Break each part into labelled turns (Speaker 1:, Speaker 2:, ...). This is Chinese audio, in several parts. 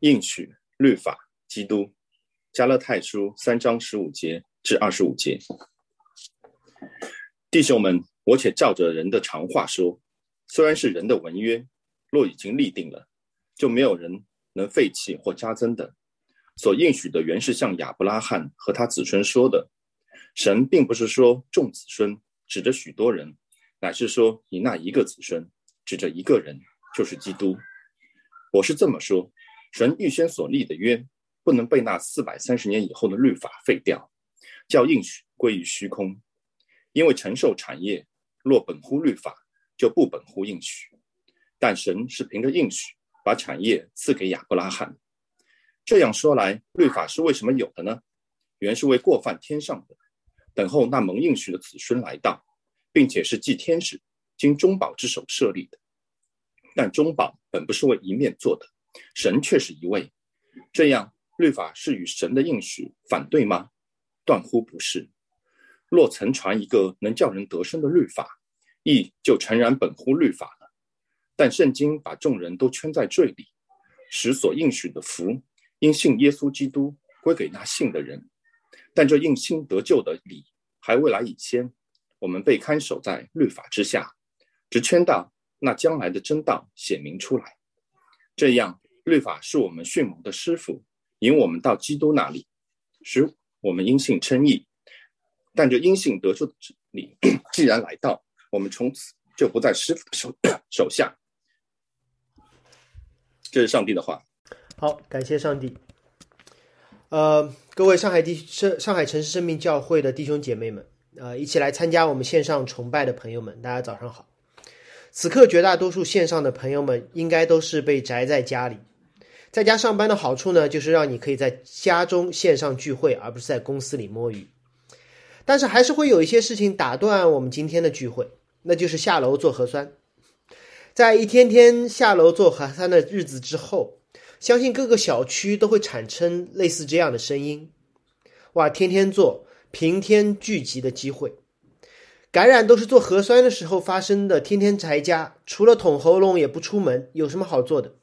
Speaker 1: 应许、律法、基督，加勒泰书三章十五节至二十五节。弟兄们，我且照着人的常话说，虽然是人的文约，若已经立定了，就没有人能废弃或加增的。所应许的原是向亚伯拉罕和他子孙说的。神并不是说众子孙，指着许多人，乃是说你那一个子孙，指着一个人，就是基督。我是这么说。神预先所立的约，不能被那四百三十年以后的律法废掉，叫应许归于虚空。因为承受产业，若本乎律法，就不本乎应许。但神是凭着应许，把产业赐给亚伯拉罕。这样说来，律法是为什么有的呢？原是为过犯天上的，等候那蒙应许的子孙来到，并且是祭天使经中保之手设立的。但中保本不是为一面做的。神却是一位，这样律法是与神的应许反对吗？断乎不是。若曾传一个能叫人得生的律法，亦就诚然本乎律法了。但圣经把众人都圈在罪里，使所应许的福因信耶稣基督归给那信的人。但这应信得救的理还未来以先，我们被看守在律法之下，只圈到那将来的真道显明出来。这样。律法是我们迅猛的师傅，引我们到基督那里，使我们因信称义。但这因信得出的理，既然来到，我们从此就不在师傅的手手下。这是上帝的话。
Speaker 2: 好，感谢上帝。呃，各位上海地上上海城市生命教会的弟兄姐妹们，呃，一起来参加我们线上崇拜的朋友们，大家早上好。此刻绝大多数线上的朋友们，应该都是被宅在家里。在家上班的好处呢，就是让你可以在家中线上聚会，而不是在公司里摸鱼。但是还是会有一些事情打断我们今天的聚会，那就是下楼做核酸。在一天天下楼做核酸的日子之后，相信各个小区都会产生类似这样的声音：哇，天天做，平天聚集的机会，感染都是做核酸的时候发生的。天天宅家，除了捅喉咙也不出门，有什么好做的？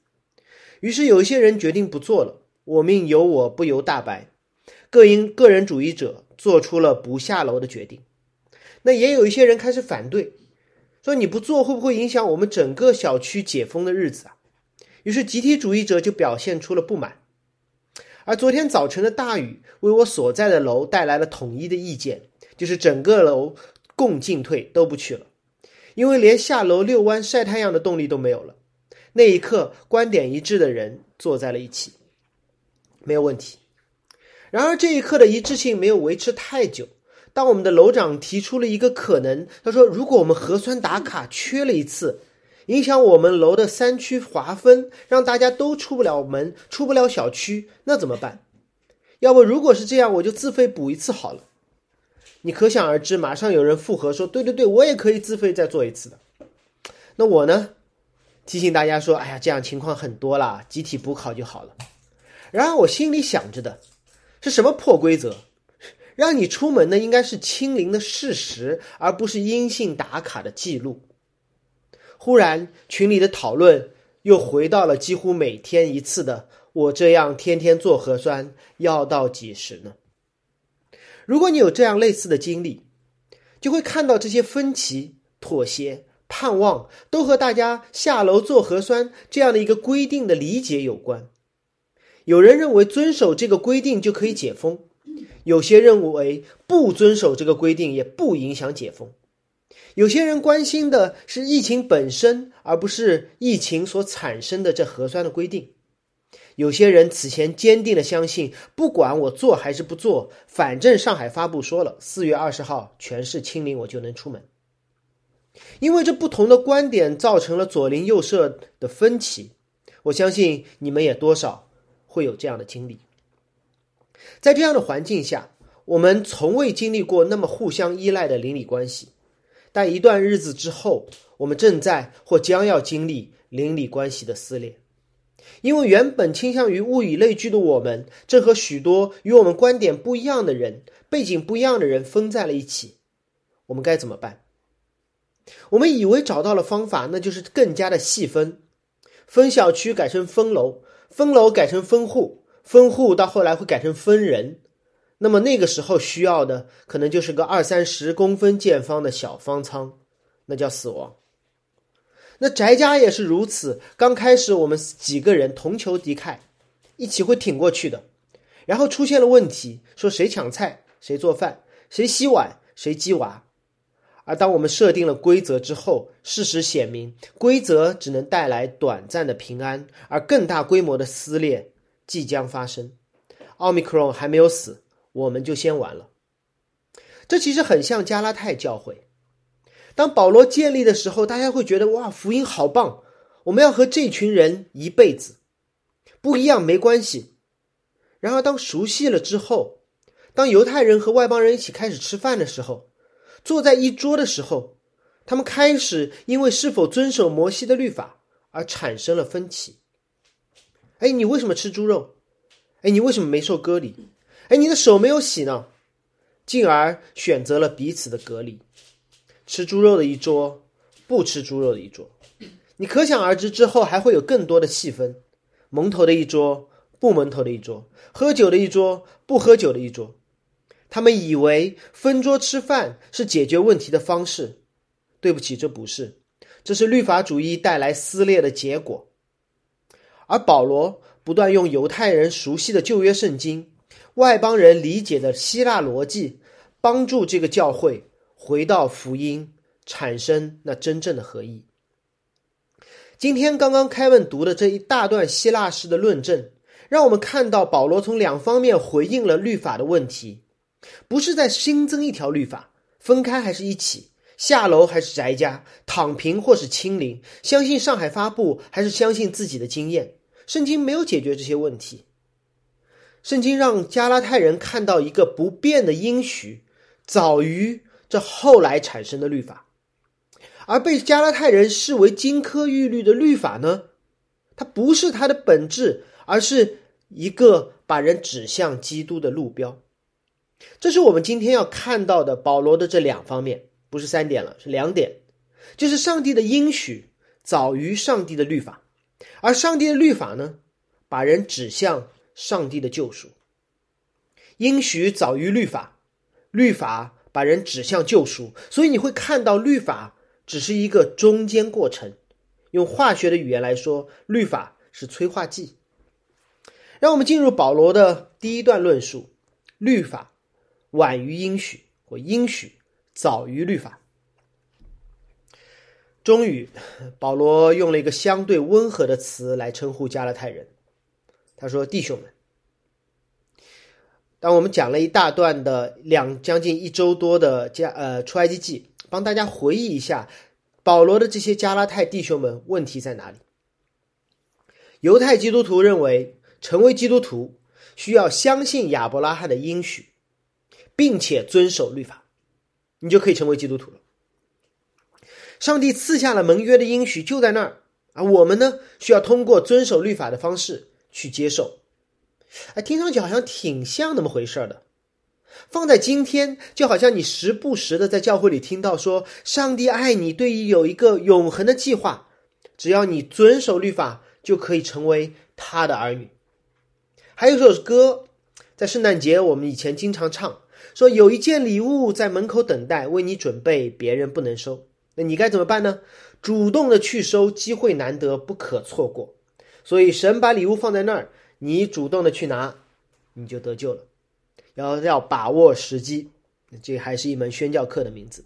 Speaker 2: 于是有一些人决定不做了，我命由我不由大白，各因个人主义者做出了不下楼的决定。那也有一些人开始反对，说你不做会不会影响我们整个小区解封的日子啊？于是集体主义者就表现出了不满。而昨天早晨的大雨为我所在的楼带来了统一的意见，就是整个楼共进退都不去了，因为连下楼遛弯晒太阳的动力都没有了。那一刻，观点一致的人坐在了一起，没有问题。然而，这一刻的一致性没有维持太久。当我们的楼长提出了一个可能，他说：“如果我们核酸打卡缺了一次，影响我们楼的三区划分，让大家都出不了门、出不了小区，那怎么办？要不，如果是这样，我就自费补一次好了。”你可想而知，马上有人附和说：“对对对，我也可以自费再做一次的。”那我呢？提醒大家说：“哎呀，这样情况很多啦，集体补考就好了。”然而我心里想着的是什么破规则？让你出门的应该是清零的事实，而不是阴性打卡的记录。忽然群里的讨论又回到了几乎每天一次的“我这样天天做核酸要到几时呢？”如果你有这样类似的经历，就会看到这些分歧、妥协。盼望都和大家下楼做核酸这样的一个规定的理解有关。有人认为遵守这个规定就可以解封，有些认为不遵守这个规定也不影响解封。有些人关心的是疫情本身，而不是疫情所产生的这核酸的规定。有些人此前坚定的相信，不管我做还是不做，反正上海发布说了，四月二十号全市清零，我就能出门。因为这不同的观点造成了左邻右舍的分歧，我相信你们也多少会有这样的经历。在这样的环境下，我们从未经历过那么互相依赖的邻里关系，但一段日子之后，我们正在或将要经历邻里关系的撕裂。因为原本倾向于物以类聚的我们，正和许多与我们观点不一样的人、背景不一样的人分在了一起。我们该怎么办？我们以为找到了方法，那就是更加的细分，分小区改成分楼，分楼改成分户，分户到后来会改成分人，那么那个时候需要的可能就是个二三十公分见方的小方舱，那叫死亡。那翟家也是如此，刚开始我们几个人同仇敌忾，一起会挺过去的，然后出现了问题，说谁抢菜，谁做饭，谁洗碗，谁鸡娃。而当我们设定了规则之后，事实显明，规则只能带来短暂的平安，而更大规模的撕裂即将发生。奥密克戎还没有死，我们就先完了。这其实很像加拉太教会。当保罗建立的时候，大家会觉得哇，福音好棒，我们要和这群人一辈子，不一样没关系。然而，当熟悉了之后，当犹太人和外邦人一起开始吃饭的时候，坐在一桌的时候，他们开始因为是否遵守摩西的律法而产生了分歧。哎，你为什么吃猪肉？哎，你为什么没受割礼？哎，你的手没有洗呢？进而选择了彼此的隔离，吃猪肉的一桌，不吃猪肉的一桌。你可想而知，之后还会有更多的细分：蒙头的一桌，不蒙头的一桌；喝酒的一桌，不喝酒的一桌。他们以为分桌吃饭是解决问题的方式，对不起，这不是，这是律法主义带来撕裂的结果。而保罗不断用犹太人熟悉的旧约圣经、外邦人理解的希腊逻辑，帮助这个教会回到福音，产生那真正的合一。今天刚刚凯文读的这一大段希腊式的论证，让我们看到保罗从两方面回应了律法的问题。不是在新增一条律法，分开还是一起？下楼还是宅家？躺平或是清零？相信上海发布还是相信自己的经验？圣经没有解决这些问题。圣经让加拉太人看到一个不变的应许，早于这后来产生的律法，而被加拉太人视为金科玉律的律法呢？它不是它的本质，而是一个把人指向基督的路标。这是我们今天要看到的保罗的这两方面，不是三点了，是两点，就是上帝的应许早于上帝的律法，而上帝的律法呢，把人指向上帝的救赎。应许早于律法，律法把人指向救赎，所以你会看到律法只是一个中间过程。用化学的语言来说，律法是催化剂。让我们进入保罗的第一段论述，律法。晚于应许，或应许早于律法。终于，保罗用了一个相对温和的词来称呼加勒泰人。他说：“弟兄们，当我们讲了一大段的两将近一周多的加呃出埃及记，帮大家回忆一下保罗的这些加拉太弟兄们问题在哪里？犹太基督徒认为，成为基督徒需要相信亚伯拉罕的应许。”并且遵守律法，你就可以成为基督徒了。上帝赐下了盟约的应许就在那儿，而我们呢，需要通过遵守律法的方式去接受。哎，听上去好像挺像那么回事儿的。放在今天，就好像你时不时的在教会里听到说，上帝爱你，对于有一个永恒的计划，只要你遵守律法，就可以成为他的儿女。还有一首歌，在圣诞节我们以前经常唱。说有一件礼物在门口等待，为你准备，别人不能收，那你该怎么办呢？主动的去收，机会难得，不可错过。所以神把礼物放在那儿，你主动的去拿，你就得救了。要要把握时机，这还是一门宣教课的名字。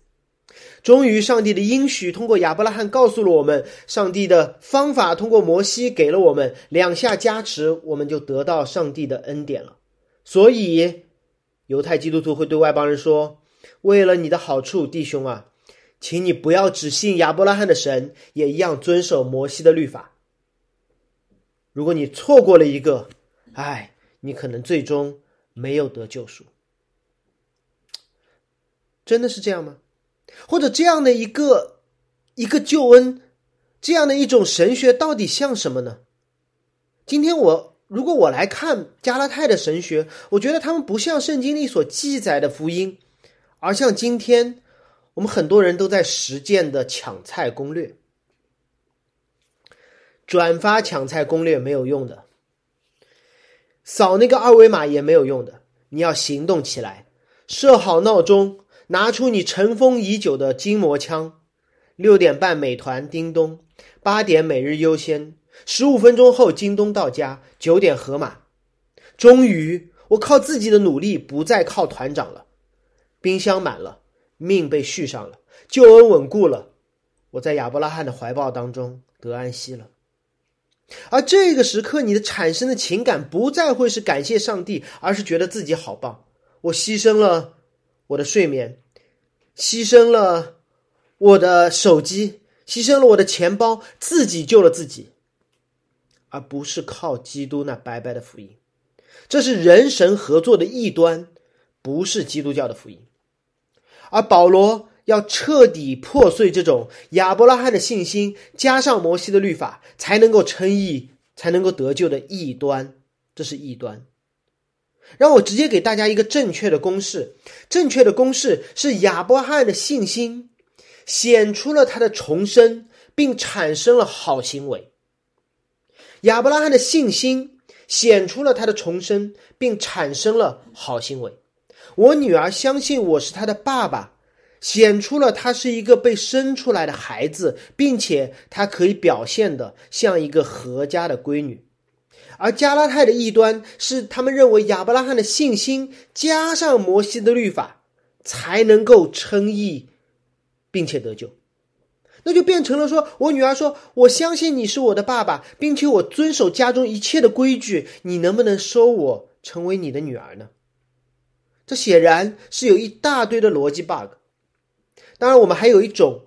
Speaker 2: 终于，上帝的应许通过亚伯拉罕告诉了我们，上帝的方法通过摩西给了我们两下加持，我们就得到上帝的恩典了。所以。犹太基督徒会对外邦人说：“为了你的好处，弟兄啊，请你不要只信亚伯拉罕的神，也一样遵守摩西的律法。如果你错过了一个，哎，你可能最终没有得救赎。真的是这样吗？或者这样的一个一个救恩，这样的一种神学，到底像什么呢？今天我。”如果我来看加拉太的神学，我觉得他们不像圣经里所记载的福音，而像今天我们很多人都在实践的抢菜攻略。转发抢菜攻略没有用的，扫那个二维码也没有用的，你要行动起来，设好闹钟，拿出你尘封已久的筋膜枪。六点半美团叮咚，八点每日优先，十五分钟后京东到家，九点盒马。终于，我靠自己的努力，不再靠团长了。冰箱满了，命被续上了，救恩稳固了。我在亚伯拉罕的怀抱当中得安息了。而这个时刻，你的产生的情感不再会是感谢上帝，而是觉得自己好棒。我牺牲了我的睡眠，牺牲了我的手机，牺牲了我的钱包，自己救了自己，而不是靠基督那白白的福音。这是人神合作的异端，不是基督教的福音。而保罗要彻底破碎这种亚伯拉罕的信心，加上摩西的律法，才能够称义，才能够得救的异端。这是异端。让我直接给大家一个正确的公式：正确的公式是亚伯拉罕的信心显出了他的重生，并产生了好行为。亚伯拉罕的信心。显出了他的重生，并产生了好行为。我女儿相信我是她的爸爸，显出了她是一个被生出来的孩子，并且她可以表现的像一个合家的闺女。而加拉太的异端是他们认为亚伯拉罕的信心加上摩西的律法才能够称义，并且得救。那就变成了说，我女儿说：“我相信你是我的爸爸，并且我遵守家中一切的规矩，你能不能收我成为你的女儿呢？”这显然是有一大堆的逻辑 bug。当然，我们还有一种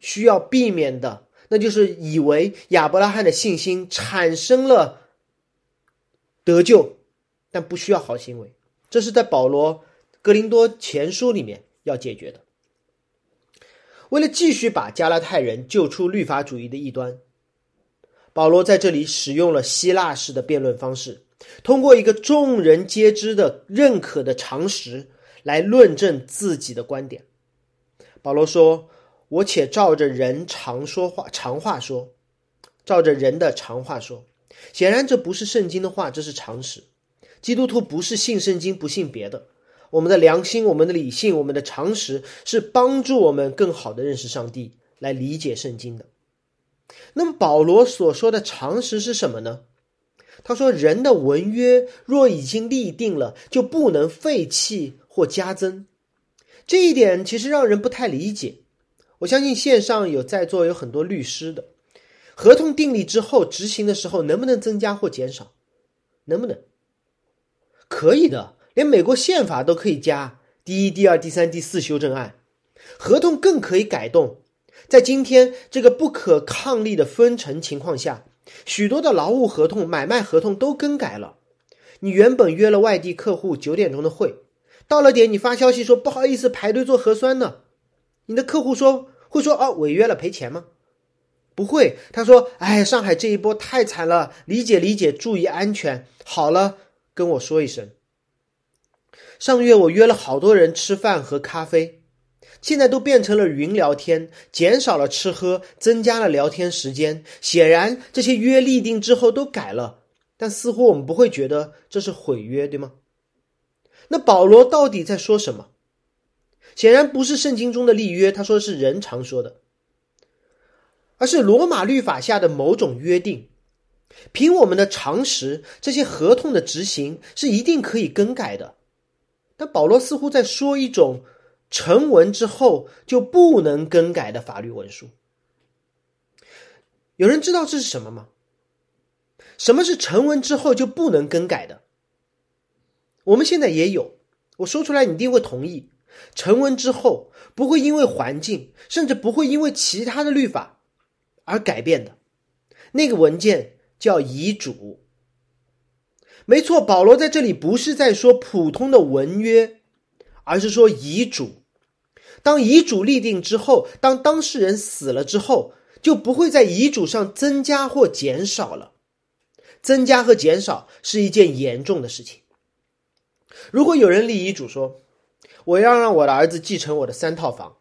Speaker 2: 需要避免的，那就是以为亚伯拉罕的信心产生了得救，但不需要好行为。这是在保罗格林多前书里面要解决的。为了继续把加拉太人救出律法主义的异端，保罗在这里使用了希腊式的辩论方式，通过一个众人皆知的认可的常识来论证自己的观点。保罗说：“我且照着人常说话常话说，照着人的常话说。”显然，这不是圣经的话，这是常识。基督徒不是信圣经，不信别的。我们的良心、我们的理性、我们的常识，是帮助我们更好的认识上帝，来理解圣经的。那么，保罗所说的常识是什么呢？他说：“人的文约若已经立定了，就不能废弃或加增。”这一点其实让人不太理解。我相信线上有在座有很多律师的，合同订立之后执行的时候，能不能增加或减少？能不能？可以的。连美国宪法都可以加第一、第二、第三、第四修正案，合同更可以改动。在今天这个不可抗力的分成情况下，许多的劳务合同、买卖合同都更改了。你原本约了外地客户九点钟的会，到了点你发消息说不好意思排队做核酸呢，你的客户说会说哦违约了赔钱吗？不会，他说哎上海这一波太惨了，理解理解，注意安全。好了，跟我说一声。上月我约了好多人吃饭喝咖啡，现在都变成了云聊天，减少了吃喝，增加了聊天时间。显然这些约立定之后都改了，但似乎我们不会觉得这是毁约，对吗？那保罗到底在说什么？显然不是圣经中的立约，他说是人常说的，而是罗马律法下的某种约定。凭我们的常识，这些合同的执行是一定可以更改的。但保罗似乎在说一种成文之后就不能更改的法律文书。有人知道这是什么吗？什么是成文之后就不能更改的？我们现在也有，我说出来你一定会同意。成文之后不会因为环境，甚至不会因为其他的律法而改变的，那个文件叫遗嘱。没错，保罗在这里不是在说普通的文约，而是说遗嘱。当遗嘱立定之后，当当事人死了之后，就不会在遗嘱上增加或减少了。增加和减少是一件严重的事情。如果有人立遗嘱说，我要让我的儿子继承我的三套房，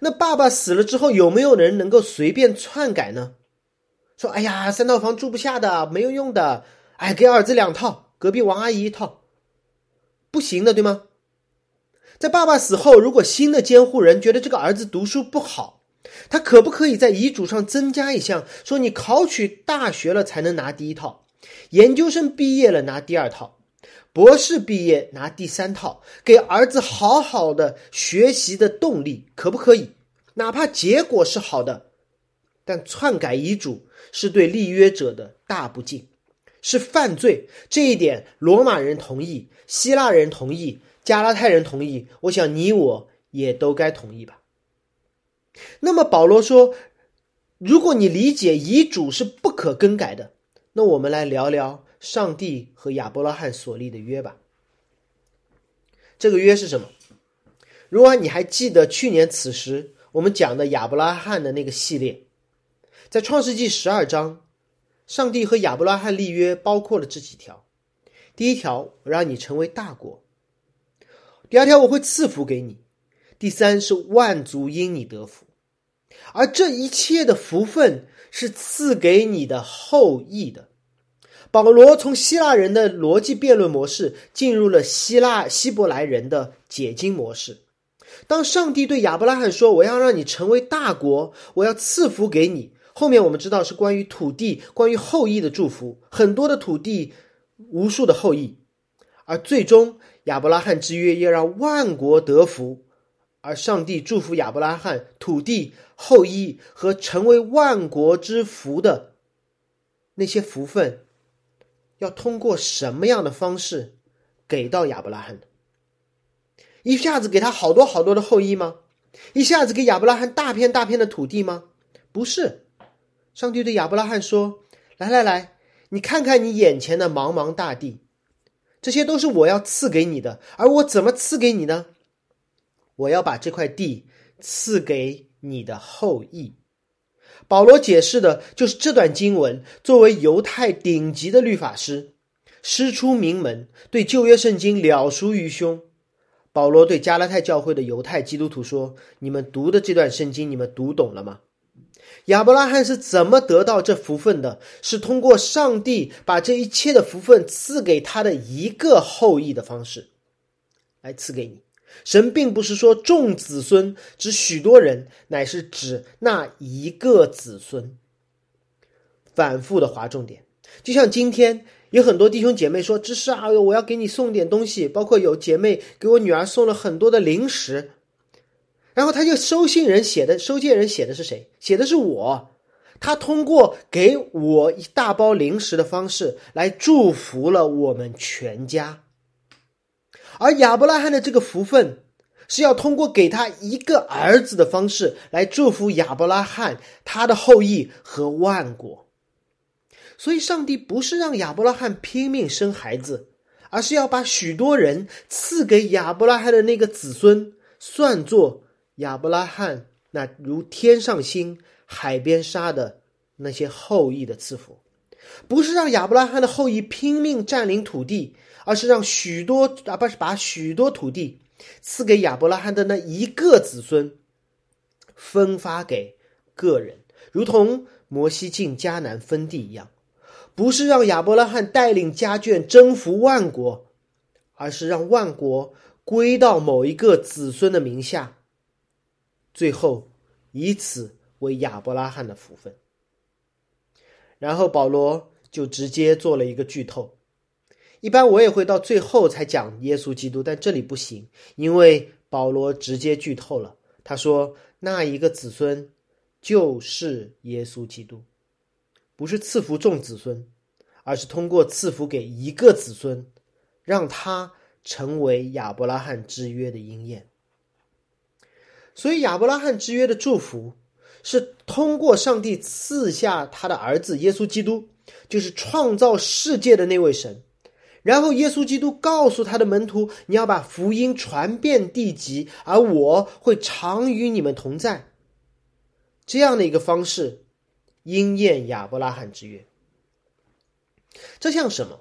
Speaker 2: 那爸爸死了之后，有没有人能够随便篡改呢？说，哎呀，三套房住不下的，没有用的。哎，给儿子两套隔壁王阿姨一套，不行的，对吗？在爸爸死后，如果新的监护人觉得这个儿子读书不好，他可不可以在遗嘱上增加一项，说你考取大学了才能拿第一套，研究生毕业了拿第二套，博士毕业拿第三套，给儿子好好的学习的动力，可不可以？哪怕结果是好的，但篡改遗嘱是对立约者的大不敬，是犯罪。这一点，罗马人同意，希腊人同意，加拉太人同意。我想你我也都该同意吧。那么保罗说，如果你理解遗嘱是不可更改的，那我们来聊聊上帝和亚伯拉罕所立的约吧。这个约是什么？如果你还记得去年此时。我们讲的亚伯拉罕的那个系列，在创世纪十二章，上帝和亚伯拉罕立约，包括了这几条：第一条，我让你成为大国；第二条，我会赐福给你；第三是万族因你得福，而这一切的福分是赐给你的后裔的。保罗从希腊人的逻辑辩论模式进入了希腊希伯来人的解经模式。当上帝对亚伯拉罕说：“我要让你成为大国，我要赐福给你。”后面我们知道是关于土地、关于后裔的祝福，很多的土地，无数的后裔，而最终亚伯拉罕之约要让万国得福，而上帝祝福亚伯拉罕土地、后裔和成为万国之福的那些福分，要通过什么样的方式给到亚伯拉罕的？一下子给他好多好多的后裔吗？一下子给亚伯拉罕大片大片的土地吗？不是，上帝对亚伯拉罕说：“来来来，你看看你眼前的茫茫大地，这些都是我要赐给你的。而我怎么赐给你呢？我要把这块地赐给你的后裔。”保罗解释的就是这段经文，作为犹太顶级的律法师，师出名门，对旧约圣经了熟于胸。保罗对加拉太教会的犹太基督徒说：“你们读的这段圣经，你们读懂了吗？亚伯拉罕是怎么得到这福分的？是通过上帝把这一切的福分赐给他的一个后裔的方式来赐给你。神并不是说众子孙指许多人，乃是指那一个子孙。反复的划重点，就像今天。”有很多弟兄姐妹说：“只是啊，我要给你送点东西，包括有姐妹给我女儿送了很多的零食。”然后他就收信人写的，收件人写的是谁？写的是我。他通过给我一大包零食的方式来祝福了我们全家。而亚伯拉罕的这个福分是要通过给他一个儿子的方式来祝福亚伯拉罕他的后裔和万国。所以，上帝不是让亚伯拉罕拼命生孩子，而是要把许多人赐给亚伯拉罕的那个子孙，算作亚伯拉罕那如天上星、海边沙的那些后裔的赐福。不是让亚伯拉罕的后裔拼命占领土地，而是让许多啊，不是把许多土地赐给亚伯拉罕的那一个子孙，分发给个人，如同摩西进迦南分地一样。不是让亚伯拉罕带领家眷征服万国，而是让万国归到某一个子孙的名下，最后以此为亚伯拉罕的福分。然后保罗就直接做了一个剧透。一般我也会到最后才讲耶稣基督，但这里不行，因为保罗直接剧透了。他说那一个子孙就是耶稣基督。不是赐福众子孙，而是通过赐福给一个子孙，让他成为亚伯拉罕之约的应验。所以，亚伯拉罕之约的祝福是通过上帝赐下他的儿子耶稣基督，就是创造世界的那位神。然后，耶稣基督告诉他的门徒：“你要把福音传遍地极，而我会常与你们同在。”这样的一个方式。应验亚伯拉罕之约，这像什么？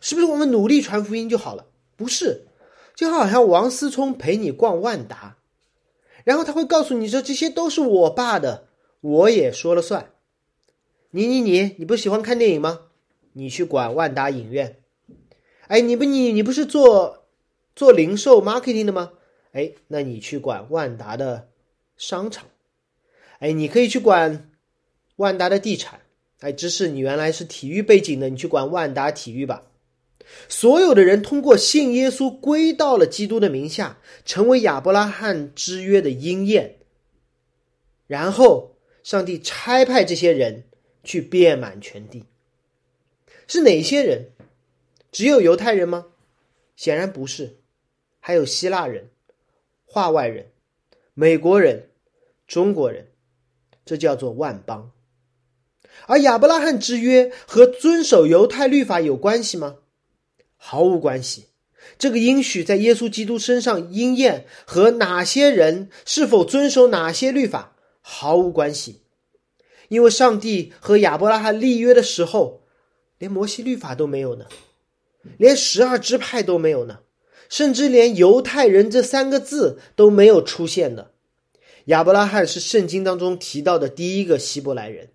Speaker 2: 是不是我们努力传福音就好了？不是，就好像王思聪陪你逛万达，然后他会告诉你说这些都是我爸的，我也说了算。你你你，你不喜欢看电影吗？你去管万达影院。哎，你不你你不是做做零售 marketing 的吗？哎，那你去管万达的商场。哎，你可以去管万达的地产。哎，只是你原来是体育背景的，你去管万达体育吧。所有的人通过信耶稣归到了基督的名下，成为亚伯拉罕之约的应验。然后，上帝差派这些人去遍满全地。是哪些人？只有犹太人吗？显然不是，还有希腊人、化外人、美国人、中国人，这叫做万邦。而亚伯拉罕之约和遵守犹太律法有关系吗？毫无关系。这个应许在耶稣基督身上应验，和哪些人是否遵守哪些律法毫无关系。因为上帝和亚伯拉罕立约的时候，连摩西律法都没有呢，连十二支派都没有呢，甚至连犹太人这三个字都没有出现的。亚伯拉罕是圣经当中提到的第一个希伯来人。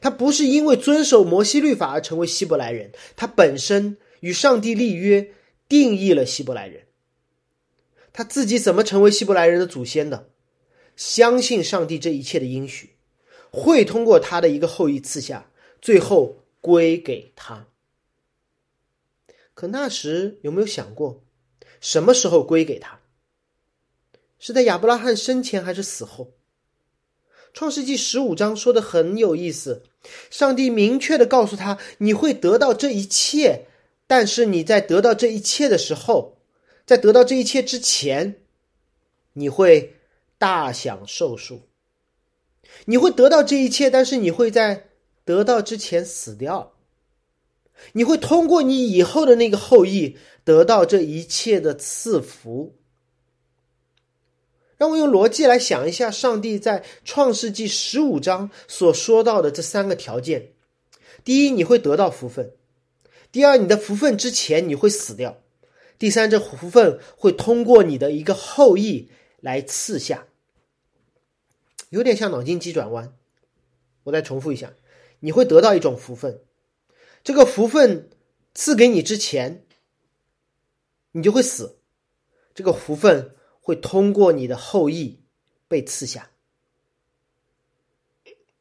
Speaker 2: 他不是因为遵守摩西律法而成为希伯来人，他本身与上帝立约，定义了希伯来人。他自己怎么成为希伯来人的祖先的？相信上帝这一切的应许，会通过他的一个后裔赐下，最后归给他。可那时有没有想过，什么时候归给他？是在亚伯拉罕生前还是死后？创世纪十五章说的很有意思，上帝明确的告诉他，你会得到这一切，但是你在得到这一切的时候，在得到这一切之前，你会大享受数。你会得到这一切，但是你会在得到之前死掉。你会通过你以后的那个后裔得到这一切的赐福。让我用逻辑来想一下，上帝在创世纪十五章所说到的这三个条件：第一，你会得到福分；第二，你的福分之前你会死掉；第三，这福分会通过你的一个后裔来赐下。有点像脑筋急转弯。我再重复一下：你会得到一种福分，这个福分赐给你之前，你就会死；这个福分。会通过你的后裔被赐下，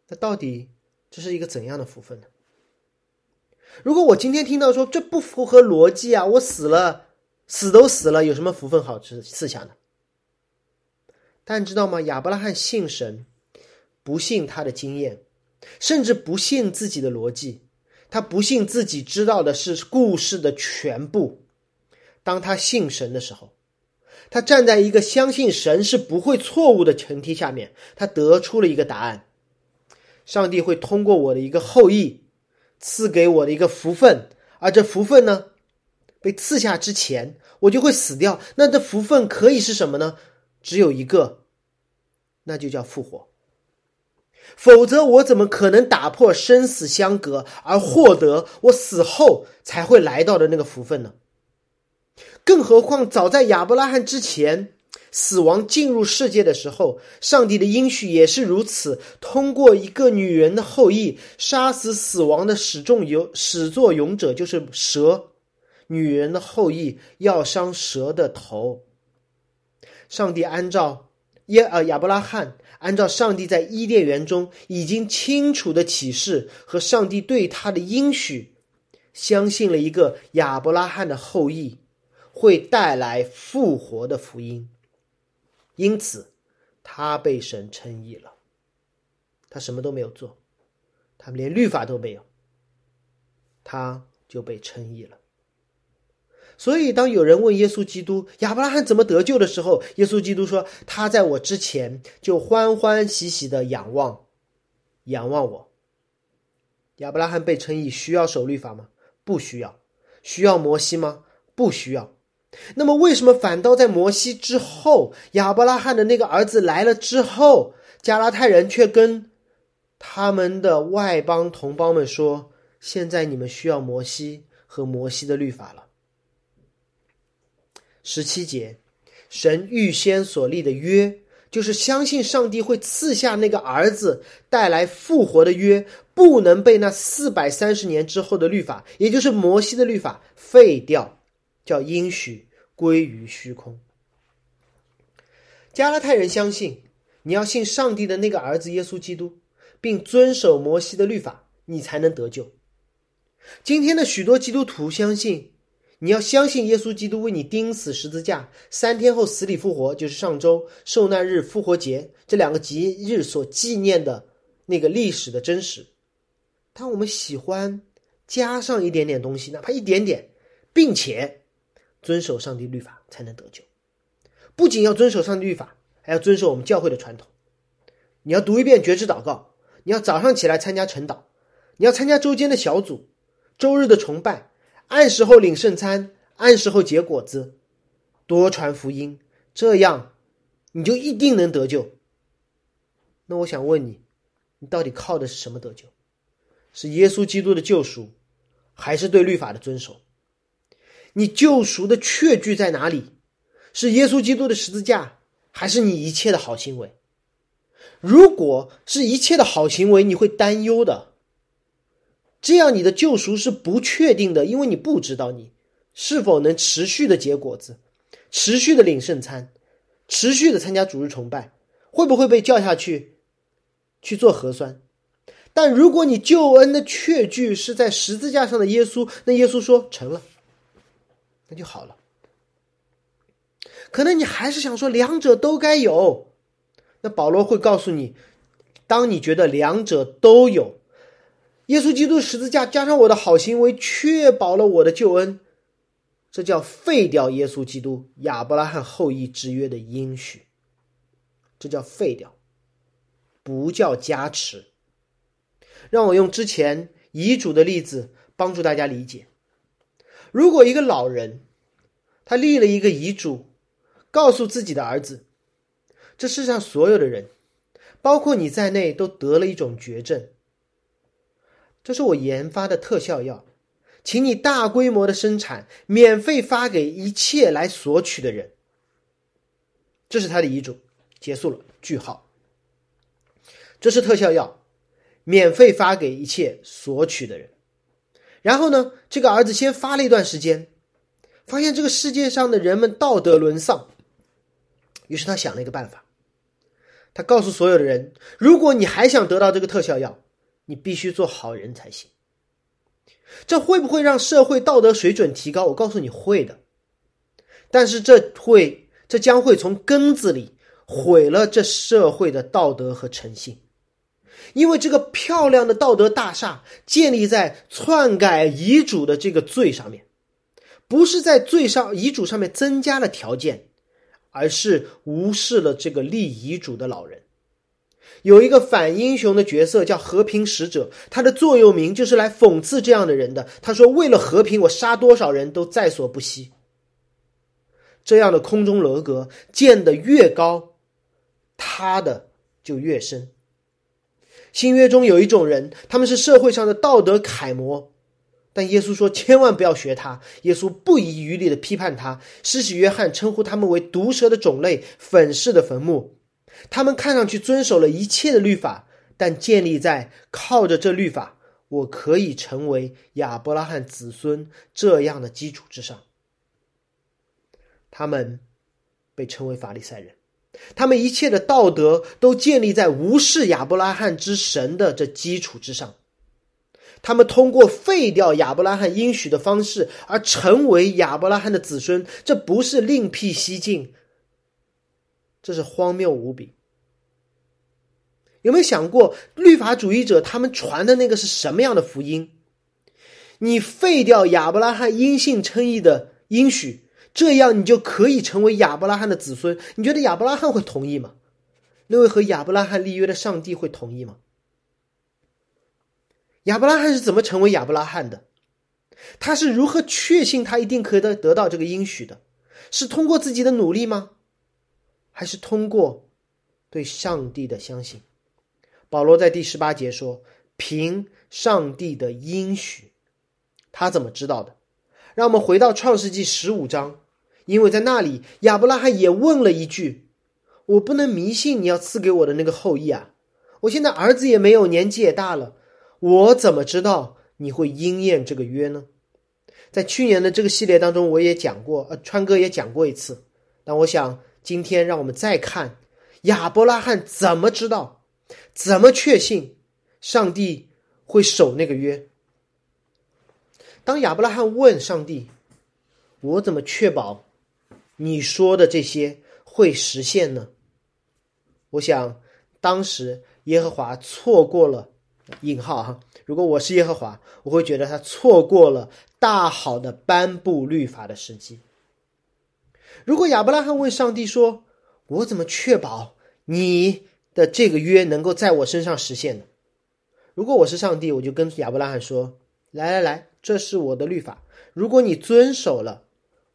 Speaker 2: 那到底这是一个怎样的福分呢？如果我今天听到说这不符合逻辑啊，我死了，死都死了，有什么福分好赐赐下呢？但知道吗？亚伯拉罕信神，不信他的经验，甚至不信自己的逻辑，他不信自己知道的是故事的全部。当他信神的时候。他站在一个相信神是不会错误的前提下面，他得出了一个答案：上帝会通过我的一个后裔赐给我的一个福分，而这福分呢，被赐下之前，我就会死掉。那这福分可以是什么呢？只有一个，那就叫复活。否则，我怎么可能打破生死相隔，而获得我死后才会来到的那个福分呢？更何况，早在亚伯拉罕之前，死亡进入世界的时候，上帝的应许也是如此：通过一个女人的后裔，杀死死亡的始终有始作俑者，就是蛇。女人的后裔要伤蛇的头。上帝按照耶呃亚伯拉罕按照上帝在伊甸园中已经清楚的启示和上帝对他的应许，相信了一个亚伯拉罕的后裔。会带来复活的福音，因此他被神称义了。他什么都没有做，他连律法都没有，他就被称义了。所以，当有人问耶稣基督亚伯拉罕怎么得救的时候，耶稣基督说：“他在我之前就欢欢喜喜的仰望，仰望我。”亚伯拉罕被称义需要守律法吗？不需要。需要摩西吗？不需要。那么，为什么反倒在摩西之后，亚伯拉罕的那个儿子来了之后，加拉太人却跟他们的外邦同胞们说：“现在你们需要摩西和摩西的律法了。”十七节，神预先所立的约，就是相信上帝会赐下那个儿子带来复活的约，不能被那四百三十年之后的律法，也就是摩西的律法废掉，叫应许归于虚空。加拉太人相信，你要信上帝的那个儿子耶稣基督，并遵守摩西的律法，你才能得救。今天的许多基督徒相信。你要相信耶稣基督为你钉死十字架，三天后死里复活，就是上周受难日、复活节这两个节日所纪念的那个历史的真实。但我们喜欢加上一点点东西，哪怕一点点，并且遵守上帝律法才能得救。不仅要遵守上帝律法，还要遵守我们教会的传统。你要读一遍觉知祷告，你要早上起来参加晨祷，你要参加周间的小组，周日的崇拜。按时候领圣餐，按时候结果子，多传福音，这样你就一定能得救。那我想问你，你到底靠的是什么得救？是耶稣基督的救赎，还是对律法的遵守？你救赎的确据在哪里？是耶稣基督的十字架，还是你一切的好行为？如果是一切的好行为，你会担忧的。这样你的救赎是不确定的，因为你不知道你是否能持续的结果子，持续的领圣餐，持续的参加主日崇拜，会不会被叫下去去做核酸？但如果你救恩的确据是在十字架上的耶稣，那耶稣说成了，那就好了。可能你还是想说两者都该有，那保罗会告诉你，当你觉得两者都有。耶稣基督十字架加上我的好行为，确保了我的救恩，这叫废掉耶稣基督亚伯拉罕后裔之约的应许，这叫废掉，不叫加持。让我用之前遗嘱的例子帮助大家理解：如果一个老人他立了一个遗嘱，告诉自己的儿子，这世上所有的人，包括你在内，都得了一种绝症。这是我研发的特效药，请你大规模的生产，免费发给一切来索取的人。这是他的遗嘱，结束了，句号。这是特效药，免费发给一切索取的人。然后呢，这个儿子先发了一段时间，发现这个世界上的人们道德沦丧，于是他想了一个办法，他告诉所有的人：如果你还想得到这个特效药。你必须做好人才行。这会不会让社会道德水准提高？我告诉你会的。但是这会，这将会从根子里毁了这社会的道德和诚信，因为这个漂亮的道德大厦建立在篡改遗嘱的这个罪上面，不是在罪上遗嘱上面增加了条件，而是无视了这个立遗嘱的老人。有一个反英雄的角色叫和平使者，他的座右铭就是来讽刺这样的人的。他说：“为了和平，我杀多少人都在所不惜。”这样的空中楼阁建得越高，塌的就越深。新约中有一种人，他们是社会上的道德楷模，但耶稣说千万不要学他。耶稣不遗余力的批判他。施洗约翰称呼他们为毒蛇的种类，粉饰的坟墓。他们看上去遵守了一切的律法，但建立在靠着这律法，我可以成为亚伯拉罕子孙这样的基础之上。他们被称为法利赛人，他们一切的道德都建立在无视亚伯拉罕之神的这基础之上。他们通过废掉亚伯拉罕应许的方式而成为亚伯拉罕的子孙，这不是另辟蹊径。这是荒谬无比。有没有想过，律法主义者他们传的那个是什么样的福音？你废掉亚伯拉罕因信称义的应许，这样你就可以成为亚伯拉罕的子孙。你觉得亚伯拉罕会同意吗？那位和亚伯拉罕立约的上帝会同意吗？亚伯拉罕是怎么成为亚伯拉罕的？他是如何确信他一定可以得得到这个应许的？是通过自己的努力吗？还是通过对上帝的相信，保罗在第十八节说：“凭上帝的应许，他怎么知道的？”让我们回到创世纪十五章，因为在那里亚伯拉罕也问了一句：“我不能迷信你要赐给我的那个后裔啊！我现在儿子也没有，年纪也大了，我怎么知道你会应验这个约呢？在去年的这个系列当中，我也讲过，呃，川哥也讲过一次。但我想今天让我们再看亚伯拉罕怎么知道，怎么确信上帝会守那个约。当亚伯拉罕问上帝：“我怎么确保你说的这些会实现呢？”我想当时。耶和华错过了引号哈，如果我是耶和华，我会觉得他错过了大好的颁布律法的时机。如果亚伯拉罕问上帝说：“我怎么确保你的这个约能够在我身上实现呢？”如果我是上帝，我就跟亚伯拉罕说：“来来来，这是我的律法，如果你遵守了，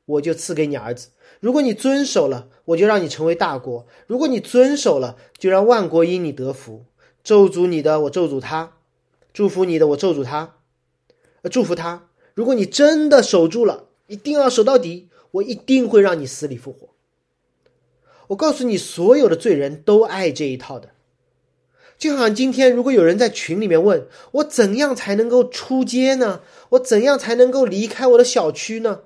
Speaker 2: 我就赐给你儿子。”如果你遵守了，我就让你成为大国；如果你遵守了，就让万国因你得福。咒诅你的，我咒诅他；祝福你的，我咒诅他。祝福他。如果你真的守住了，一定要守到底，我一定会让你死里复活。我告诉你，所有的罪人都爱这一套的。就好像今天，如果有人在群里面问我，怎样才能够出街呢？我怎样才能够离开我的小区呢？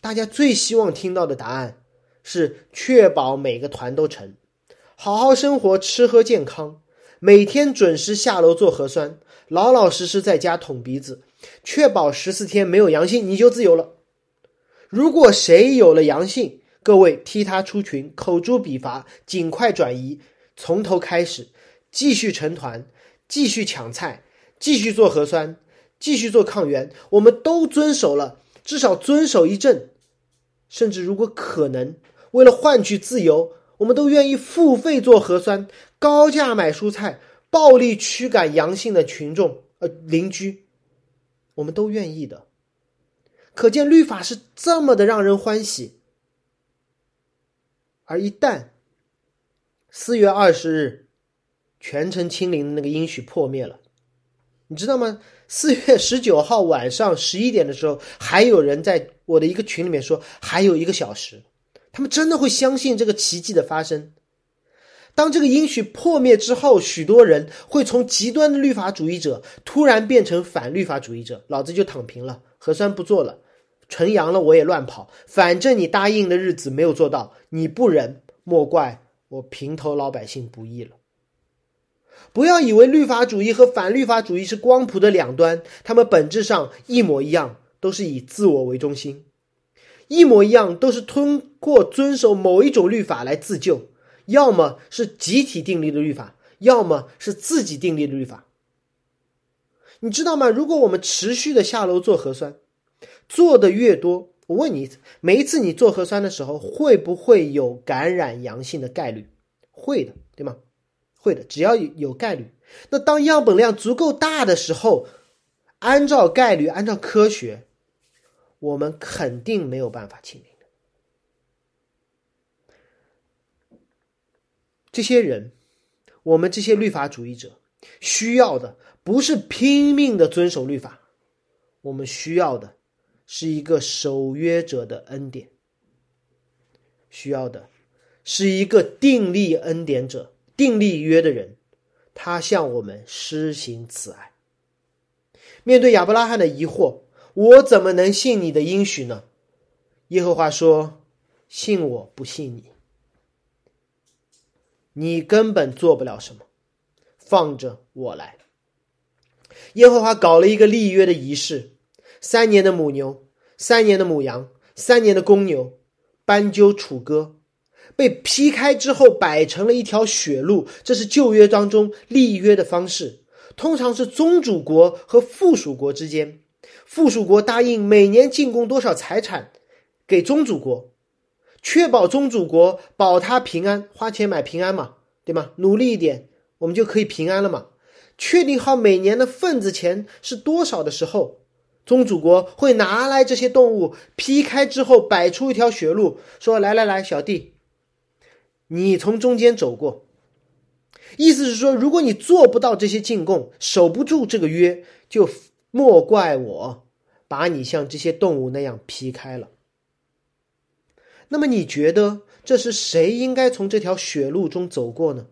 Speaker 2: 大家最希望听到的答案是确保每个团都成，好好生活，吃喝健康，每天准时下楼做核酸，老老实实在家捅鼻子，确保十四天没有阳性你就自由了。如果谁有了阳性，各位踢他出群，口诛笔伐，尽快转移，从头开始，继续成团，继续抢菜，继续做核酸，继续做抗原，我们都遵守了，至少遵守一阵。甚至如果可能，为了换取自由，我们都愿意付费做核酸，高价买蔬菜，暴力驱赶阳性的群众，呃，邻居，我们都愿意的。可见律法是这么的让人欢喜。而一旦四月二十日全城清零的那个应许破灭了，你知道吗？四月十九号晚上十一点的时候，还有人在我的一个群里面说还有一个小时，他们真的会相信这个奇迹的发生。当这个应许破灭之后，许多人会从极端的律法主义者突然变成反律法主义者，老子就躺平了，核酸不做了，纯阳了我也乱跑，反正你答应的日子没有做到，你不仁，莫怪我平头老百姓不义了。不要以为律法主义和反律法主义是光谱的两端，他们本质上一模一样，都是以自我为中心，一模一样，都是通过遵守某一种律法来自救，要么是集体订立的律法，要么是自己订立的律法。你知道吗？如果我们持续的下楼做核酸，做的越多，我问你，每一次你做核酸的时候，会不会有感染阳性的概率？会的，对吗？会的，只要有有概率。那当样本量足够大的时候，按照概率，按照科学，我们肯定没有办法清零的。这些人，我们这些律法主义者需要的不是拼命的遵守律法，我们需要的是一个守约者的恩典，需要的是一个订立恩典者。订立约的人，他向我们施行慈爱。面对亚伯拉罕的疑惑，我怎么能信你的应许呢？耶和华说：“信我不信你，你根本做不了什么。放着我来。”耶和华搞了一个立约的仪式：三年的母牛，三年的母羊，三年的公牛，斑鸠、楚歌。被劈开之后摆成了一条血路，这是旧约当中立约的方式。通常是宗主国和附属国之间，附属国答应每年进贡多少财产给宗主国，确保宗主国保他平安，花钱买平安嘛，对吗？努力一点，我们就可以平安了嘛。确定好每年的份子钱是多少的时候，宗主国会拿来这些动物劈开之后摆出一条血路，说：“来来来，小弟。”你从中间走过，意思是说，如果你做不到这些进贡，守不住这个约，就莫怪我把你像这些动物那样劈开了。那么你觉得这是谁应该从这条血路中走过呢？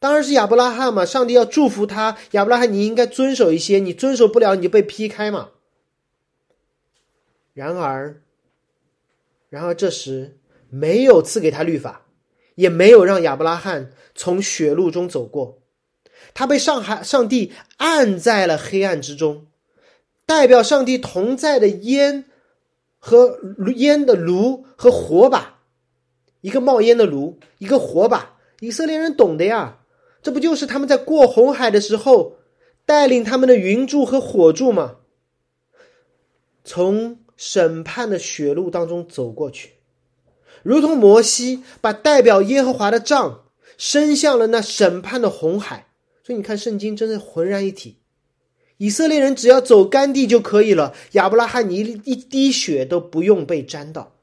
Speaker 2: 当然是亚伯拉罕嘛！上帝要祝福他，亚伯拉罕你应该遵守一些，你遵守不了你就被劈开嘛。然而，然而这时没有赐给他律法，也没有让亚伯拉罕从血路中走过，他被上海上帝按在了黑暗之中，代表上帝同在的烟和烟的炉和火把，一个冒烟的炉，一个火把，以色列人懂的呀。这不就是他们在过红海的时候带领他们的云柱和火柱吗？从审判的血路当中走过去，如同摩西把代表耶和华的杖伸向了那审判的红海。所以你看，圣经真的浑然一体。以色列人只要走干地就可以了，亚伯拉罕一一滴血都不用被沾到。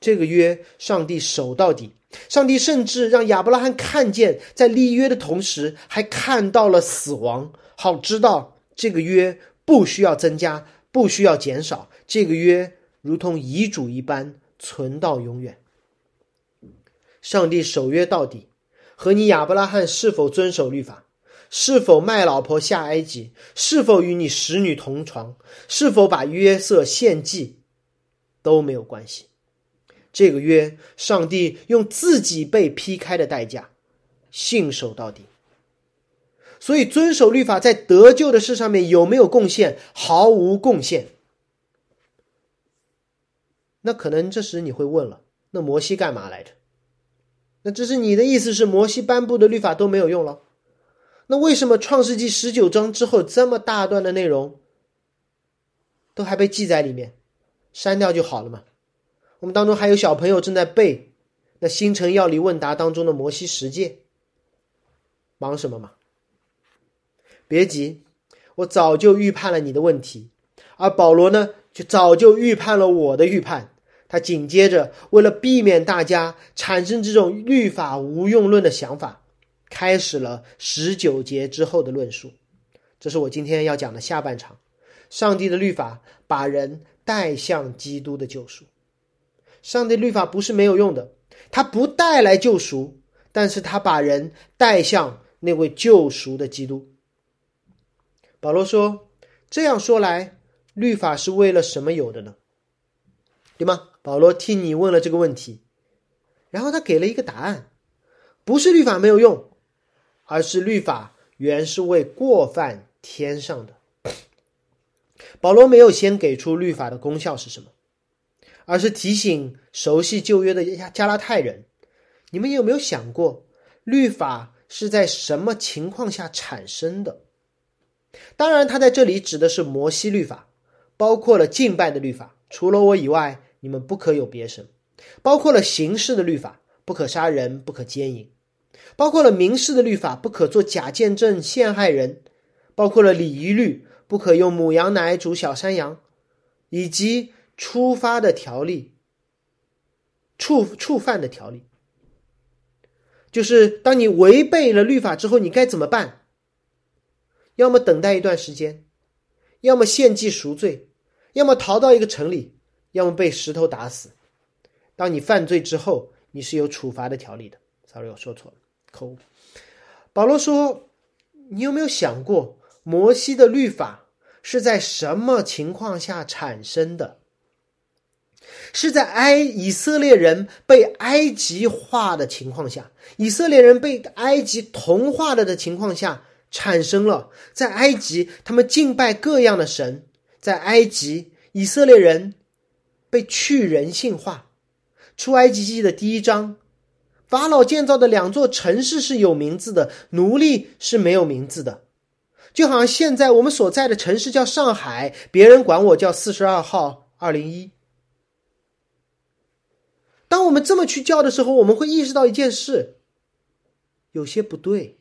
Speaker 2: 这个约，上帝守到底。上帝甚至让亚伯拉罕看见，在立约的同时，还看到了死亡，好知道这个约不需要增加，不需要减少，这个约如同遗嘱一般存到永远。上帝守约到底，和你亚伯拉罕是否遵守律法，是否卖老婆下埃及，是否与你使女同床，是否把约瑟献祭，都没有关系。这个约，上帝用自己被劈开的代价，信守到底。所以，遵守律法在得救的事上面有没有贡献？毫无贡献。那可能这时你会问了：那摩西干嘛来着？那这是你的意思是摩西颁布的律法都没有用了？那为什么创世纪十九章之后这么大段的内容都还被记在里面？删掉就好了嘛？我们当中还有小朋友正在背那《星辰要理问答》当中的摩西十诫，忙什么嘛？别急，我早就预判了你的问题，而保罗呢，就早就预判了我的预判。他紧接着，为了避免大家产生这种律法无用论的想法，开始了十九节之后的论述。这是我今天要讲的下半场。上帝的律法把人带向基督的救赎。上帝律法不是没有用的，它不带来救赎，但是它把人带向那位救赎的基督。保罗说：“这样说来，律法是为了什么有的呢？对吗？”保罗替你问了这个问题，然后他给了一个答案：不是律法没有用，而是律法原是为过犯添上的。保罗没有先给出律法的功效是什么。而是提醒熟悉旧约的加加拉太人，你们有没有想过，律法是在什么情况下产生的？当然，他在这里指的是摩西律法，包括了敬拜的律法，除了我以外，你们不可有别神；包括了刑事的律法，不可杀人，不可奸淫；包括了民事的律法，不可做假见证陷害人；包括了礼仪律，不可用母羊奶煮小山羊，以及。出发的条例，触触犯的条例，就是当你违背了律法之后，你该怎么办？要么等待一段时间，要么献祭赎罪，要么逃到一个城里，要么被石头打死。当你犯罪之后，你是有处罚的条例的。Sorry，我说错了，口误。保罗说：“你有没有想过，摩西的律法是在什么情况下产生的？”是在埃以色列人被埃及化的情况下，以色列人被埃及同化了的情况下产生了。在埃及，他们敬拜各样的神；在埃及，以色列人被去人性化。出埃及记的第一章，法老建造的两座城市是有名字的，奴隶是没有名字的。就好像现在我们所在的城市叫上海，别人管我叫四十二号二零一。当我们这么去叫的时候，我们会意识到一件事：有些不对。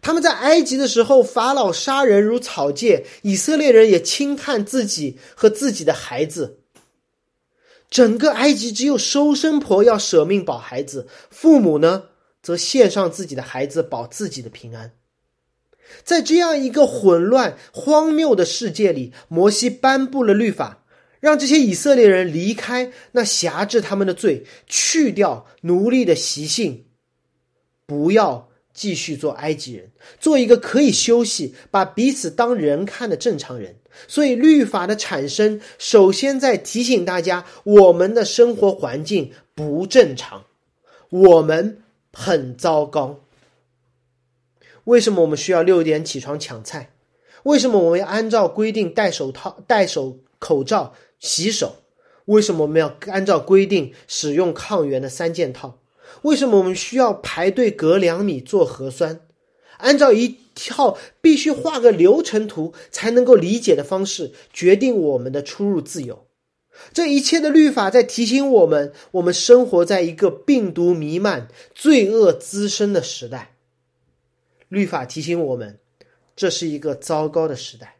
Speaker 2: 他们在埃及的时候，法老杀人如草芥，以色列人也轻看自己和自己的孩子。整个埃及只有收生婆要舍命保孩子，父母呢则献上自己的孩子保自己的平安。在这样一个混乱、荒谬的世界里，摩西颁布了律法。让这些以色列人离开那辖制他们的罪，去掉奴隶的习性，不要继续做埃及人，做一个可以休息、把彼此当人看的正常人。所以，律法的产生，首先在提醒大家，我们的生活环境不正常，我们很糟糕。为什么我们需要六点起床抢菜？为什么我们要按照规定戴手套、戴手口罩、洗手？为什么我们要按照规定使用抗原的三件套？为什么我们需要排队隔两米做核酸？按照一套必须画个流程图才能够理解的方式，决定我们的出入自由。这一切的律法在提醒我们：我们生活在一个病毒弥漫、罪恶滋生的时代。律法提醒我们，这是一个糟糕的时代。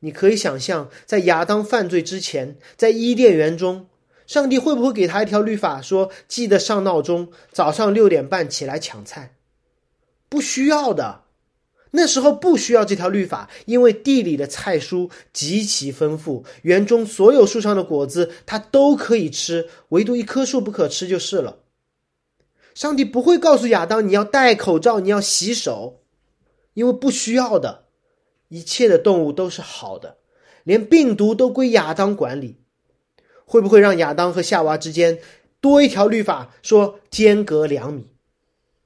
Speaker 2: 你可以想象，在亚当犯罪之前，在伊甸园中，上帝会不会给他一条律法，说记得上闹钟，早上六点半起来抢菜？不需要的，那时候不需要这条律法，因为地里的菜蔬极其丰富，园中所有树上的果子他都可以吃，唯独一棵树不可吃就是了。上帝不会告诉亚当你要戴口罩，你要洗手，因为不需要的，一切的动物都是好的，连病毒都归亚当管理。会不会让亚当和夏娃之间多一条律法，说间隔两米？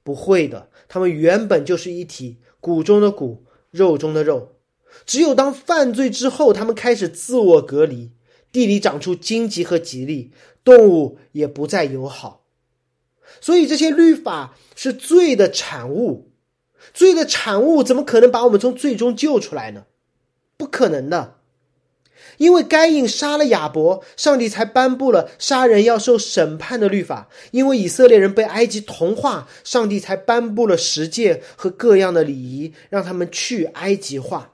Speaker 2: 不会的，他们原本就是一体，骨中的骨，肉中的肉。只有当犯罪之后，他们开始自我隔离，地里长出荆棘和吉利，动物也不再友好。所以这些律法是罪的产物，罪的产物怎么可能把我们从罪中救出来呢？不可能的，因为该隐杀了亚伯，上帝才颁布了杀人要受审判的律法；因为以色列人被埃及同化，上帝才颁布了十诫和各样的礼仪，让他们去埃及化。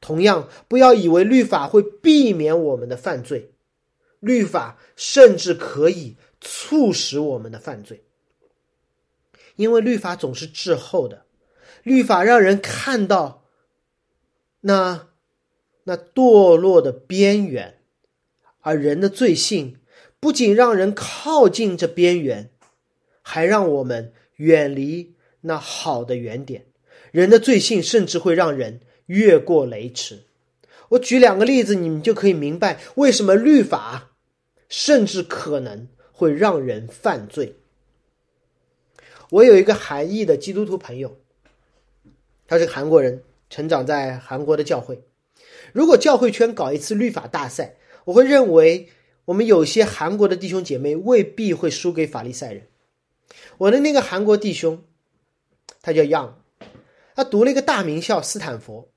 Speaker 2: 同样，不要以为律法会避免我们的犯罪，律法甚至可以。促使我们的犯罪，因为律法总是滞后的，律法让人看到那那堕落的边缘，而人的罪性不仅让人靠近这边缘，还让我们远离那好的原点。人的罪性甚至会让人越过雷池。我举两个例子，你们就可以明白为什么律法甚至可能。会让人犯罪。我有一个韩裔的基督徒朋友，他是韩国人，成长在韩国的教会。如果教会圈搞一次律法大赛，我会认为我们有些韩国的弟兄姐妹未必会输给法利赛人。我的那个韩国弟兄，他叫 Young，他读了一个大名校斯坦福，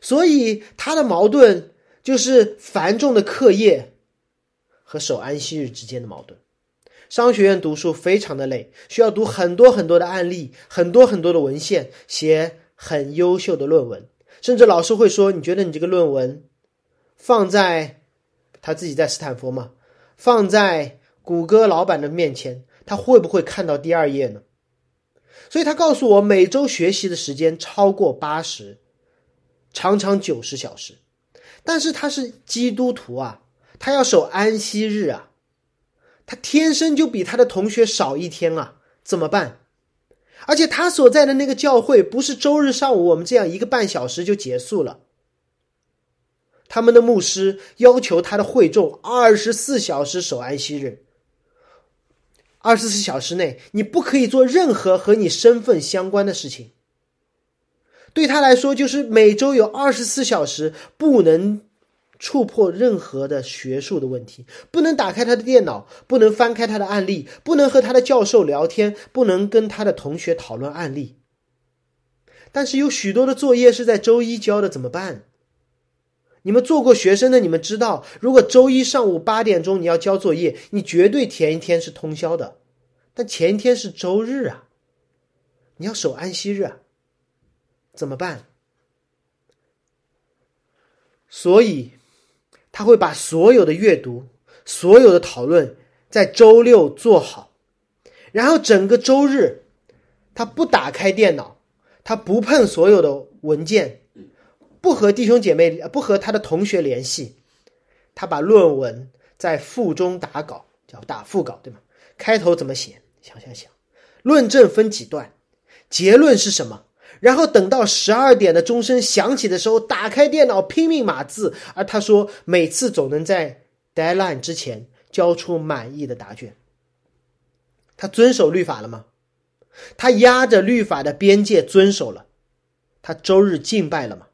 Speaker 2: 所以他的矛盾就是繁重的课业。和守安息日之间的矛盾。商学院读书非常的累，需要读很多很多的案例，很多很多的文献，写很优秀的论文。甚至老师会说：“你觉得你这个论文放在他自己在斯坦福嘛？放在谷歌老板的面前，他会不会看到第二页呢？”所以他告诉我，每周学习的时间超过八十，常常九十小时。但是他是基督徒啊。他要守安息日啊，他天生就比他的同学少一天啊，怎么办？而且他所在的那个教会不是周日上午我们这样一个半小时就结束了，他们的牧师要求他的会众二十四小时守安息日，二十四小时内你不可以做任何和你身份相关的事情。对他来说，就是每周有二十四小时不能。触破任何的学术的问题，不能打开他的电脑，不能翻开他的案例，不能和他的教授聊天，不能跟他的同学讨论案例。但是有许多的作业是在周一交的，怎么办？你们做过学生的，你们知道，如果周一上午八点钟你要交作业，你绝对前一天是通宵的。但前一天是周日啊，你要守安息日啊，怎么办？所以。他会把所有的阅读、所有的讨论在周六做好，然后整个周日，他不打开电脑，他不碰所有的文件，不和弟兄姐妹、不和他的同学联系，他把论文在腹中打稿，叫打腹稿，对吗？开头怎么写？想想想，论证分几段，结论是什么？然后等到十二点的钟声响起的时候，打开电脑拼命码字。而他说，每次总能在 deadline 之前交出满意的答卷。他遵守律法了吗？他压着律法的边界遵守了。他周日敬拜了吗？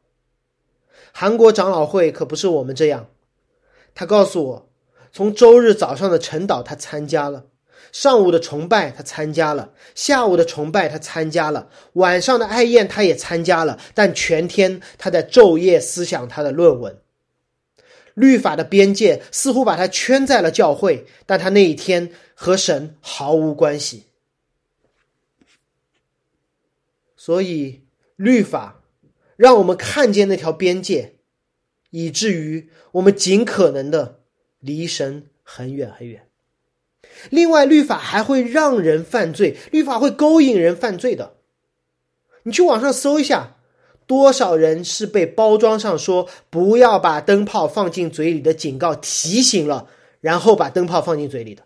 Speaker 2: 韩国长老会可不是我们这样。他告诉我，从周日早上的晨祷他参加了。上午的崇拜他参加了，下午的崇拜他参加了，晚上的爱宴他也参加了，但全天他在昼夜思想他的论文。律法的边界似乎把他圈在了教会，但他那一天和神毫无关系。所以律法让我们看见那条边界，以至于我们尽可能的离神很远很远。另外，律法还会让人犯罪，律法会勾引人犯罪的。你去网上搜一下，多少人是被包装上说不要把灯泡放进嘴里的警告提醒了，然后把灯泡放进嘴里的。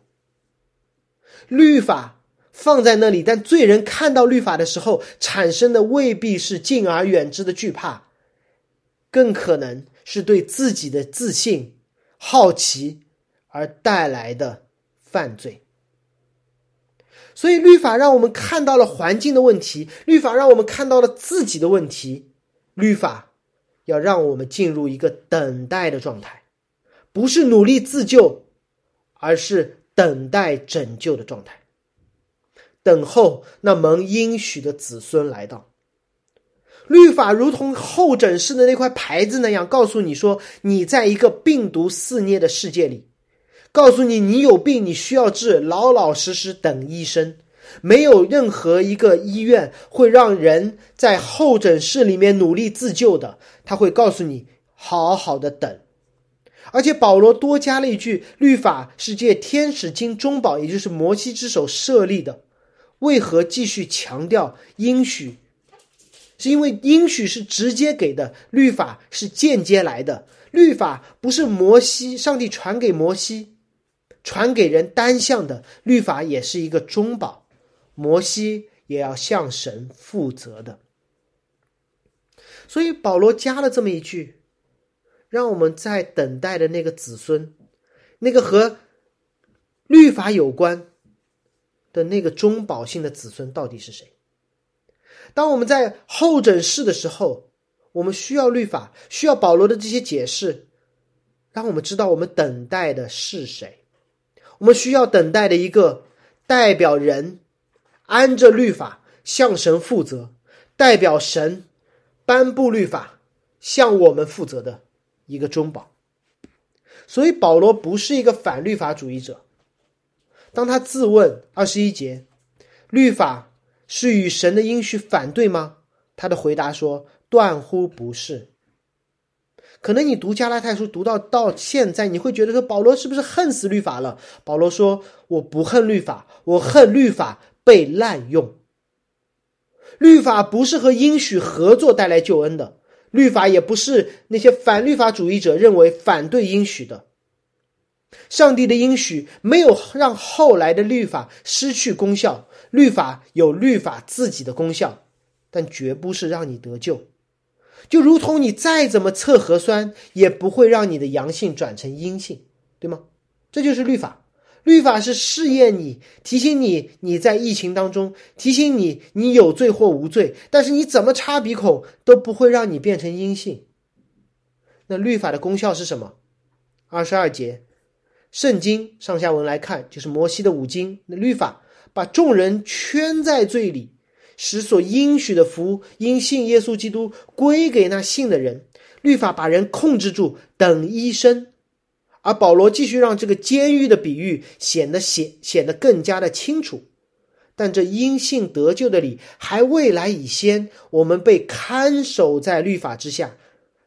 Speaker 2: 律法放在那里，但罪人看到律法的时候产生的未必是敬而远之的惧怕，更可能是对自己的自信、好奇而带来的。犯罪，所以律法让我们看到了环境的问题，律法让我们看到了自己的问题，律法要让我们进入一个等待的状态，不是努力自救，而是等待拯救的状态，等候那蒙应许的子孙来到。律法如同候诊室的那块牌子那样，告诉你说你在一个病毒肆虐的世界里。告诉你，你有病，你需要治，老老实实等医生。没有任何一个医院会让人在候诊室里面努力自救的，他会告诉你好好的等。而且保罗多加了一句：律法是借天使经中保，也就是摩西之手设立的。为何继续强调应许？是因为应许是直接给的，律法是间接来的。律法不是摩西，上帝传给摩西。传给人单向的律法也是一个中保，摩西也要向神负责的。所以保罗加了这么一句，让我们在等待的那个子孙，那个和律法有关的那个中保性的子孙到底是谁？当我们在候诊室的时候，我们需要律法，需要保罗的这些解释，让我们知道我们等待的是谁。我们需要等待的一个代表人按着律法向神负责，代表神颁布律法向我们负责的一个中保。所以保罗不是一个反律法主义者。当他自问二十一节，律法是与神的应许反对吗？他的回答说：断乎不是。可能你读加拉太书读到到现在，你会觉得说保罗是不是恨死律法了？保罗说：“我不恨律法，我恨律法被滥用。律法不是和应许合作带来救恩的，律法也不是那些反律法主义者认为反对应许的。上帝的应许没有让后来的律法失去功效，律法有律法自己的功效，但绝不是让你得救。”就如同你再怎么测核酸，也不会让你的阳性转成阴性，对吗？这就是律法。律法是试验你，提醒你你在疫情当中，提醒你你有罪或无罪。但是你怎么插鼻孔都不会让你变成阴性。那律法的功效是什么？二十二节，圣经上下文来看，就是摩西的五经。那律法把众人圈在罪里。使所应许的福因信耶稣基督归给那信的人，律法把人控制住，等医生。而保罗继续让这个监狱的比喻显得显显得更加的清楚。但这因信得救的理还未来已先，我们被看守在律法之下，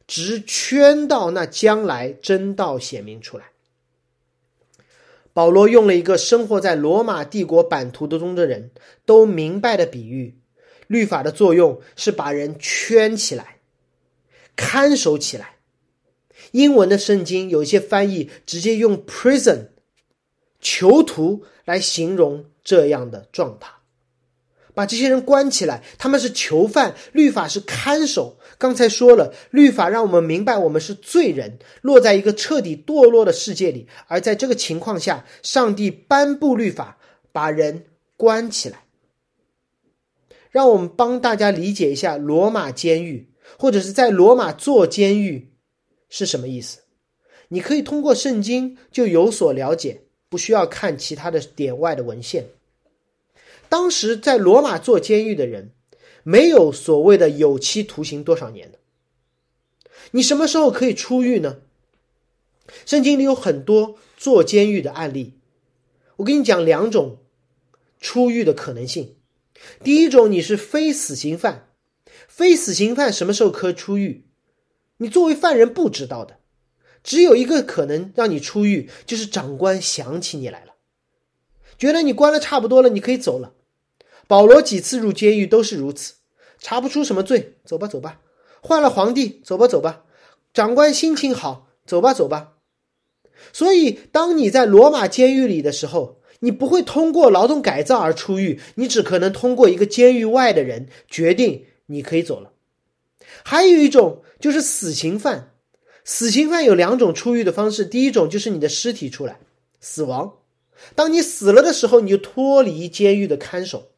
Speaker 2: 直圈到那将来真道显明出来。保罗用了一个生活在罗马帝国版图的中的人都明白的比喻：律法的作用是把人圈起来、看守起来，英文的圣经有一些翻译直接用 prison 囚徒来形容这样的状态，把这些人关起来，他们是囚犯，律法是看守。刚才说了，律法让我们明白我们是罪人，落在一个彻底堕落的世界里，而在这个情况下，上帝颁布律法，把人关起来。让我们帮大家理解一下罗马监狱，或者是在罗马做监狱是什么意思。你可以通过圣经就有所了解，不需要看其他的点外的文献。当时在罗马做监狱的人，没有所谓的有期徒刑多少年的。你什么时候可以出狱呢？圣经里有很多做监狱的案例，我跟你讲两种出狱的可能性。第一种，你是非死刑犯，非死刑犯什么时候可出狱？你作为犯人不知道的，只有一个可能让你出狱，就是长官想起你来了，觉得你关了差不多了，你可以走了。保罗几次入监狱都是如此，查不出什么罪，走吧走吧。换了皇帝，走吧走吧。长官心情好，走吧走吧。所以，当你在罗马监狱里的时候。你不会通过劳动改造而出狱，你只可能通过一个监狱外的人决定你可以走了。还有一种就是死刑犯，死刑犯有两种出狱的方式，第一种就是你的尸体出来死亡，当你死了的时候，你就脱离监狱的看守，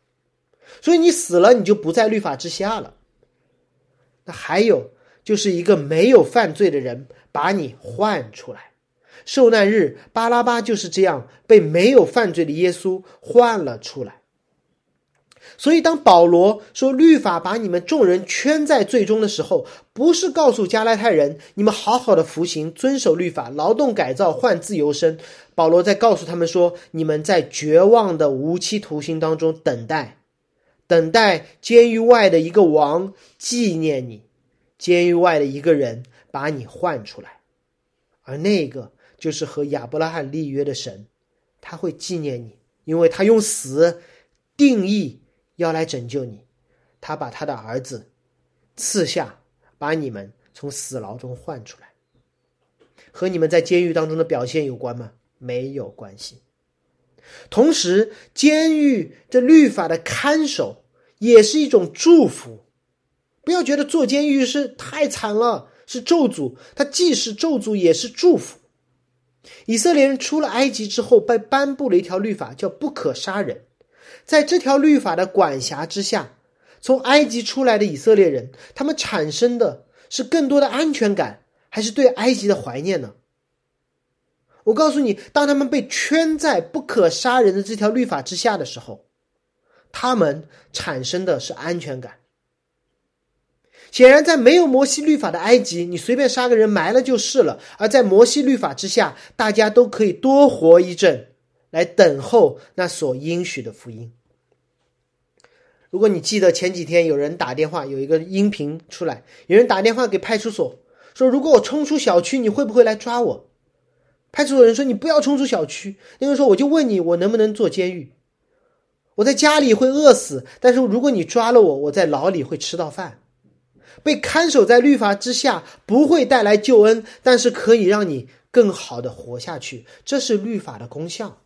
Speaker 2: 所以你死了你就不在律法之下了。那还有就是一个没有犯罪的人把你换出来。受难日，巴拉巴就是这样被没有犯罪的耶稣换了出来。所以，当保罗说律法把你们众人圈在最终的时候，不是告诉加拉太人你们好好的服刑、遵守律法、劳动改造换自由身。保罗在告诉他们说，你们在绝望的无期徒刑当中等待，等待监狱外的一个王纪念你，监狱外的一个人把你换出来，而那个。就是和亚伯拉罕立约的神，他会纪念你，因为他用死定义要来拯救你，他把他的儿子赐下，把你们从死牢中换出来，和你们在监狱当中的表现有关吗？没有关系。同时，监狱这律法的看守也是一种祝福，不要觉得坐监狱是太惨了，是咒诅，它既是咒诅也是祝福。以色列人出了埃及之后，被颁布了一条律法，叫不可杀人。在这条律法的管辖之下，从埃及出来的以色列人，他们产生的是更多的安全感，还是对埃及的怀念呢？我告诉你，当他们被圈在不可杀人的这条律法之下的时候，他们产生的是安全感。显然，在没有摩西律法的埃及，你随便杀个人埋了就是了；而在摩西律法之下，大家都可以多活一阵，来等候那所应许的福音。如果你记得前几天有人打电话，有一个音频出来，有人打电话给派出所说：“如果我冲出小区，你会不会来抓我？”派出所人说：“你不要冲出小区。”那个人说：“我就问你，我能不能坐监狱？我在家里会饿死，但是如果你抓了我，我在牢里会吃到饭。”被看守在律法之下不会带来救恩，但是可以让你更好的活下去，这是律法的功效。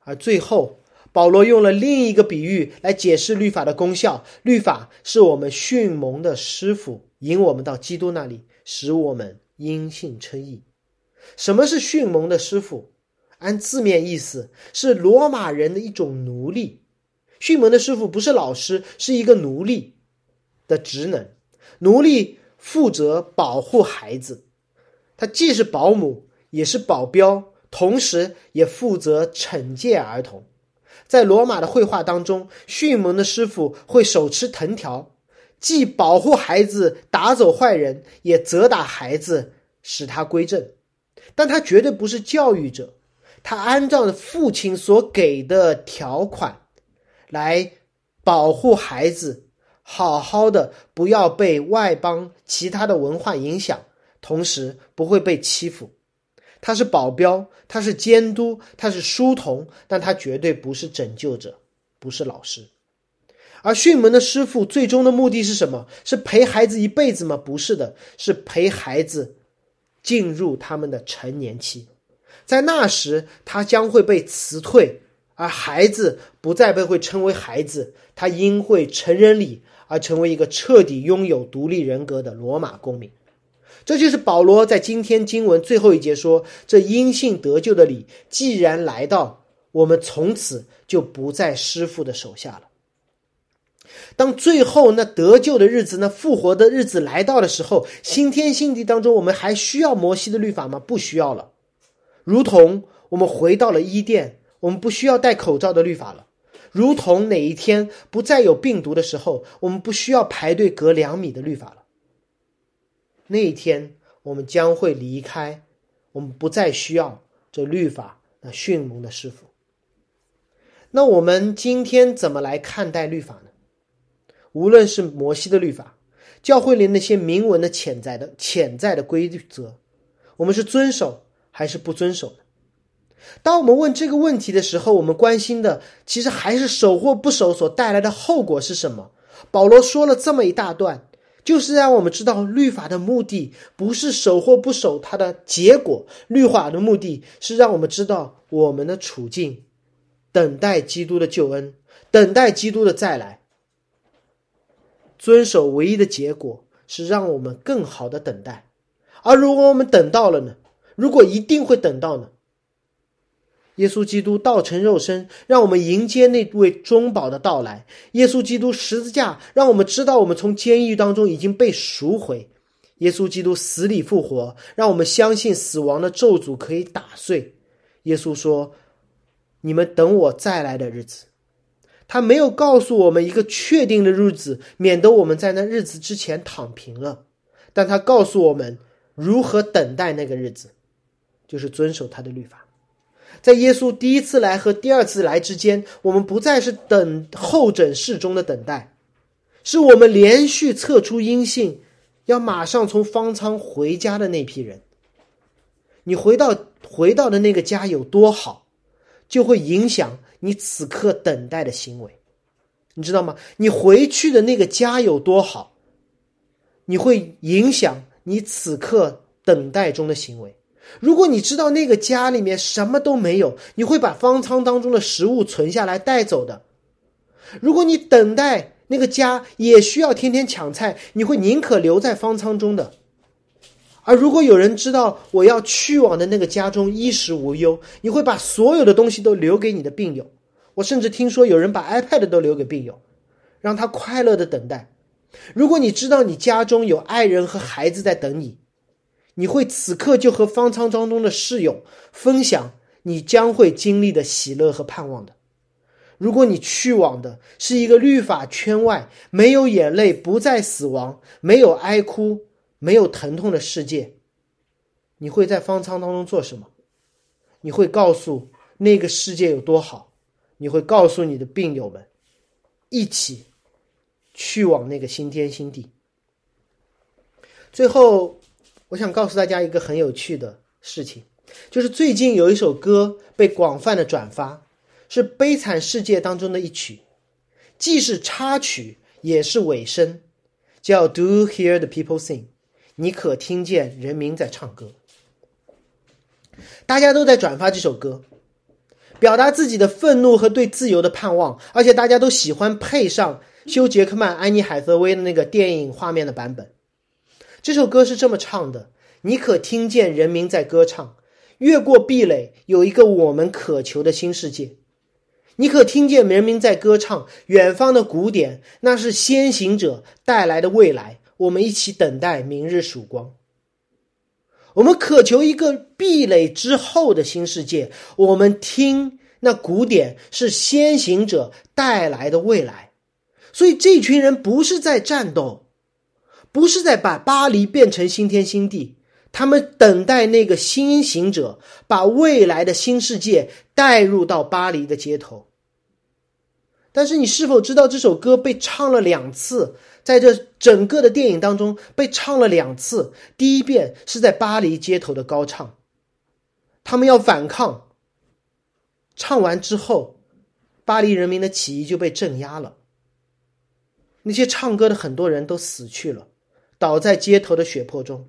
Speaker 2: 而最后，保罗用了另一个比喻来解释律法的功效：律法是我们训蒙的师傅，引我们到基督那里，使我们因信称义。什么是训蒙的师傅？按字面意思，是罗马人的一种奴隶。训蒙的师傅不是老师，是一个奴隶。的职能，奴隶负责保护孩子，他既是保姆也是保镖，同时也负责惩戒儿童。在罗马的绘画当中，迅猛的师傅会手持藤条，既保护孩子打走坏人，也责打孩子使他归正。但他绝对不是教育者，他按照父亲所给的条款来保护孩子。好好的，不要被外邦其他的文化影响，同时不会被欺负。他是保镖，他是监督，他是书童，但他绝对不是拯救者，不是老师。而训门的师傅最终的目的是什么？是陪孩子一辈子吗？不是的，是陪孩子进入他们的成年期，在那时他将会被辞退，而孩子不再被会称为孩子，他因会成人礼而成为一个彻底拥有独立人格的罗马公民。这就是保罗在今天经文最后一节说：“这因信得救的礼，既然来到，我们从此就不在师傅的手下了。”当最后那得救的日子、那复活的日子来到的时候，新天新地当中，我们还需要摩西的律法吗？不需要了。如同我们回到了伊甸，我们不需要戴口罩的律法了。如同哪一天不再有病毒的时候，我们不需要排队隔两米的律法了。那一天，我们将会离开，我们不再需要这律法那迅猛的师傅。那我们今天怎么来看待律法呢？无论是摩西的律法，教会里那些明文的潜在的潜在的规则，我们是遵守还是不遵守呢？当我们问这个问题的时候，我们关心的其实还是守或不守所带来的后果是什么。保罗说了这么一大段，就是让我们知道律法的目的不是守或不守它的结果，律法的目的是让我们知道我们的处境，等待基督的救恩，等待基督的再来。遵守唯一的结果是让我们更好的等待，而如果我们等到了呢？如果一定会等到呢？耶稣基督道成肉身，让我们迎接那位中保的到来。耶稣基督十字架，让我们知道我们从监狱当中已经被赎回。耶稣基督死里复活，让我们相信死亡的咒诅可以打碎。耶稣说：“你们等我再来的日子。”他没有告诉我们一个确定的日子，免得我们在那日子之前躺平了。但他告诉我们如何等待那个日子，就是遵守他的律法。在耶稣第一次来和第二次来之间，我们不再是等候诊室中的等待，是我们连续测出阴性，要马上从方舱回家的那批人。你回到回到的那个家有多好，就会影响。你此刻等待的行为，你知道吗？你回去的那个家有多好，你会影响你此刻等待中的行为。如果你知道那个家里面什么都没有，你会把方舱当中的食物存下来带走的。如果你等待那个家也需要天天抢菜，你会宁可留在方舱中的。而如果有人知道我要去往的那个家中衣食无忧，你会把所有的东西都留给你的病友。我甚至听说有人把 iPad 都留给病友，让他快乐的等待。如果你知道你家中有爱人和孩子在等你，你会此刻就和方舱当中的室友分享你将会经历的喜乐和盼望的。如果你去往的是一个律法圈外、没有眼泪、不再死亡、没有哀哭。没有疼痛的世界，你会在方舱当中做什么？你会告诉那个世界有多好？你会告诉你的病友们，一起去往那个新天新地。最后，我想告诉大家一个很有趣的事情，就是最近有一首歌被广泛的转发，是《悲惨世界》当中的一曲，既是插曲也是尾声，叫《Do you Hear the People Sing》。你可听见人民在唱歌？大家都在转发这首歌，表达自己的愤怒和对自由的盼望，而且大家都喜欢配上休·杰克曼、安妮·海瑟薇的那个电影画面的版本。这首歌是这么唱的：你可听见人民在歌唱，越过壁垒，有一个我们渴求的新世界。你可听见人民在歌唱，远方的鼓点，那是先行者带来的未来。我们一起等待明日曙光。我们渴求一个壁垒之后的新世界。我们听那鼓点是先行者带来的未来。所以这群人不是在战斗，不是在把巴黎变成新天新地。他们等待那个新行者把未来的新世界带入到巴黎的街头。但是你是否知道这首歌被唱了两次？在这整个的电影当中被唱了两次，第一遍是在巴黎街头的高唱，他们要反抗。唱完之后，巴黎人民的起义就被镇压了。那些唱歌的很多人都死去了，倒在街头的血泊中。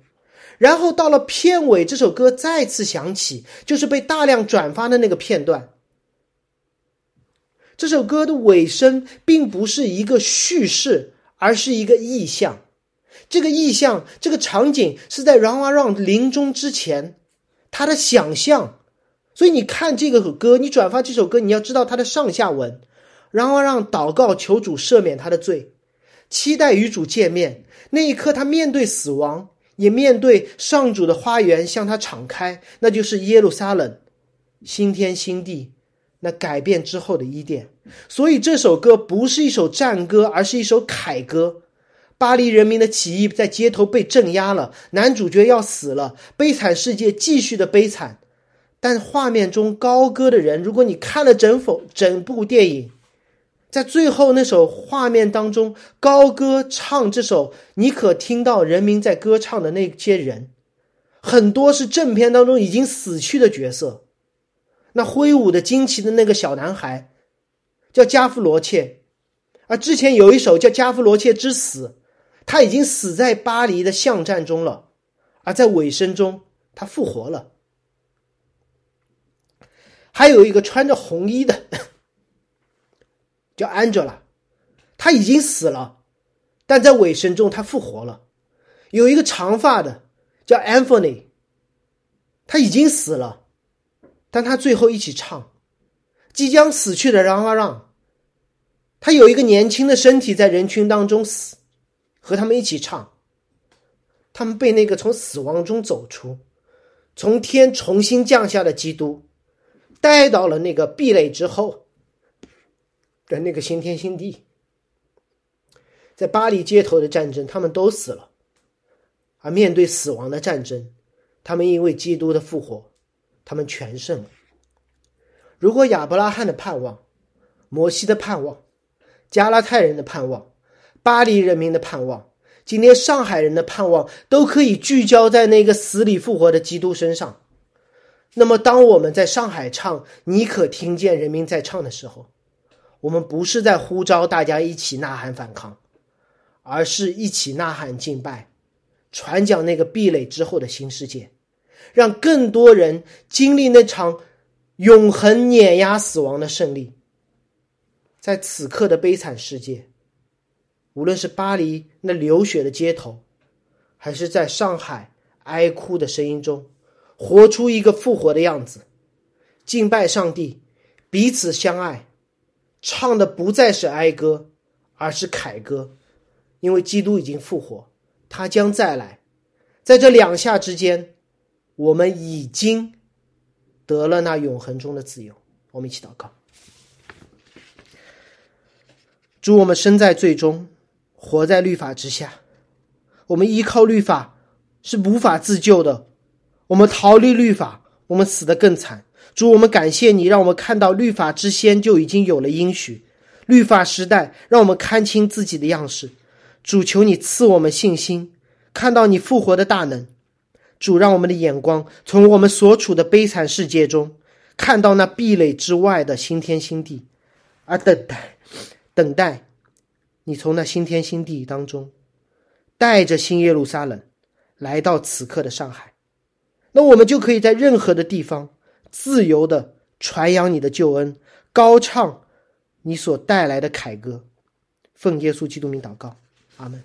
Speaker 2: 然后到了片尾，这首歌再次响起，就是被大量转发的那个片段。这首歌的尾声并不是一个叙事，而是一个意象。这个意象，这个场景是在 Run Run 临终之前，他的想象。所以你看这个歌，你转发这首歌，你要知道它的上下文。然后让祷告求主赦免他的罪，期待与主见面。那一刻，他面对死亡，也面对上主的花园向他敞开，那就是耶路撒冷，新天新地。那改变之后的伊甸，所以这首歌不是一首战歌，而是一首凯歌。巴黎人民的起义在街头被镇压了，男主角要死了，悲惨世界继续的悲惨。但画面中高歌的人，如果你看了整否整部电影，在最后那首画面当中，高歌唱这首，你可听到人民在歌唱的那些人，很多是正片当中已经死去的角色。那挥舞的旌旗的那个小男孩，叫加夫罗切，而之前有一首叫《加夫罗切之死》，他已经死在巴黎的巷战中了，而在尾声中他复活了。还有一个穿着红衣的，叫 Angela，他已经死了，但在尾声中他复活了。有一个长发的叫 Anthony，他已经死了。但他最后一起唱，即将死去的让啊让，他有一个年轻的身体在人群当中死，和他们一起唱。他们被那个从死亡中走出，从天重新降下的基督，带到了那个壁垒之后的那个新天新地。在巴黎街头的战争，他们都死了，而面对死亡的战争，他们因为基督的复活。他们全胜了。如果亚伯拉罕的盼望、摩西的盼望、加拉太人的盼望、巴黎人民的盼望、今天上海人的盼望，都可以聚焦在那个死里复活的基督身上，那么，当我们在上海唱“你可听见人民在唱”的时候，我们不是在呼召大家一起呐喊反抗，而是一起呐喊敬拜，传讲那个壁垒之后的新世界。让更多人经历那场永恒碾压死亡的胜利。在此刻的悲惨世界，无论是巴黎那流血的街头，还是在上海哀哭的声音中，活出一个复活的样子，敬拜上帝，彼此相爱，唱的不再是哀歌，而是凯歌，因为基督已经复活，他将再来，在这两下之间。我们已经得了那永恒中的自由。我们一起祷告：主，我们身在最终，活在律法之下，我们依靠律法是无法自救的。我们逃离律法，我们死得更惨。主，我们感谢你，让我们看到律法之先就已经有了应许。律法时代，让我们看清自己的样式。主，求你赐我们信心，看到你复活的大能。主让我们的眼光从我们所处的悲惨世界中，看到那壁垒之外的新天新地，而等待，等待你从那新天新地当中，带着新耶路撒冷来到此刻的上海，那我们就可以在任何的地方自由的传扬你的救恩，高唱你所带来的凯歌。奉耶稣基督名祷告，阿门。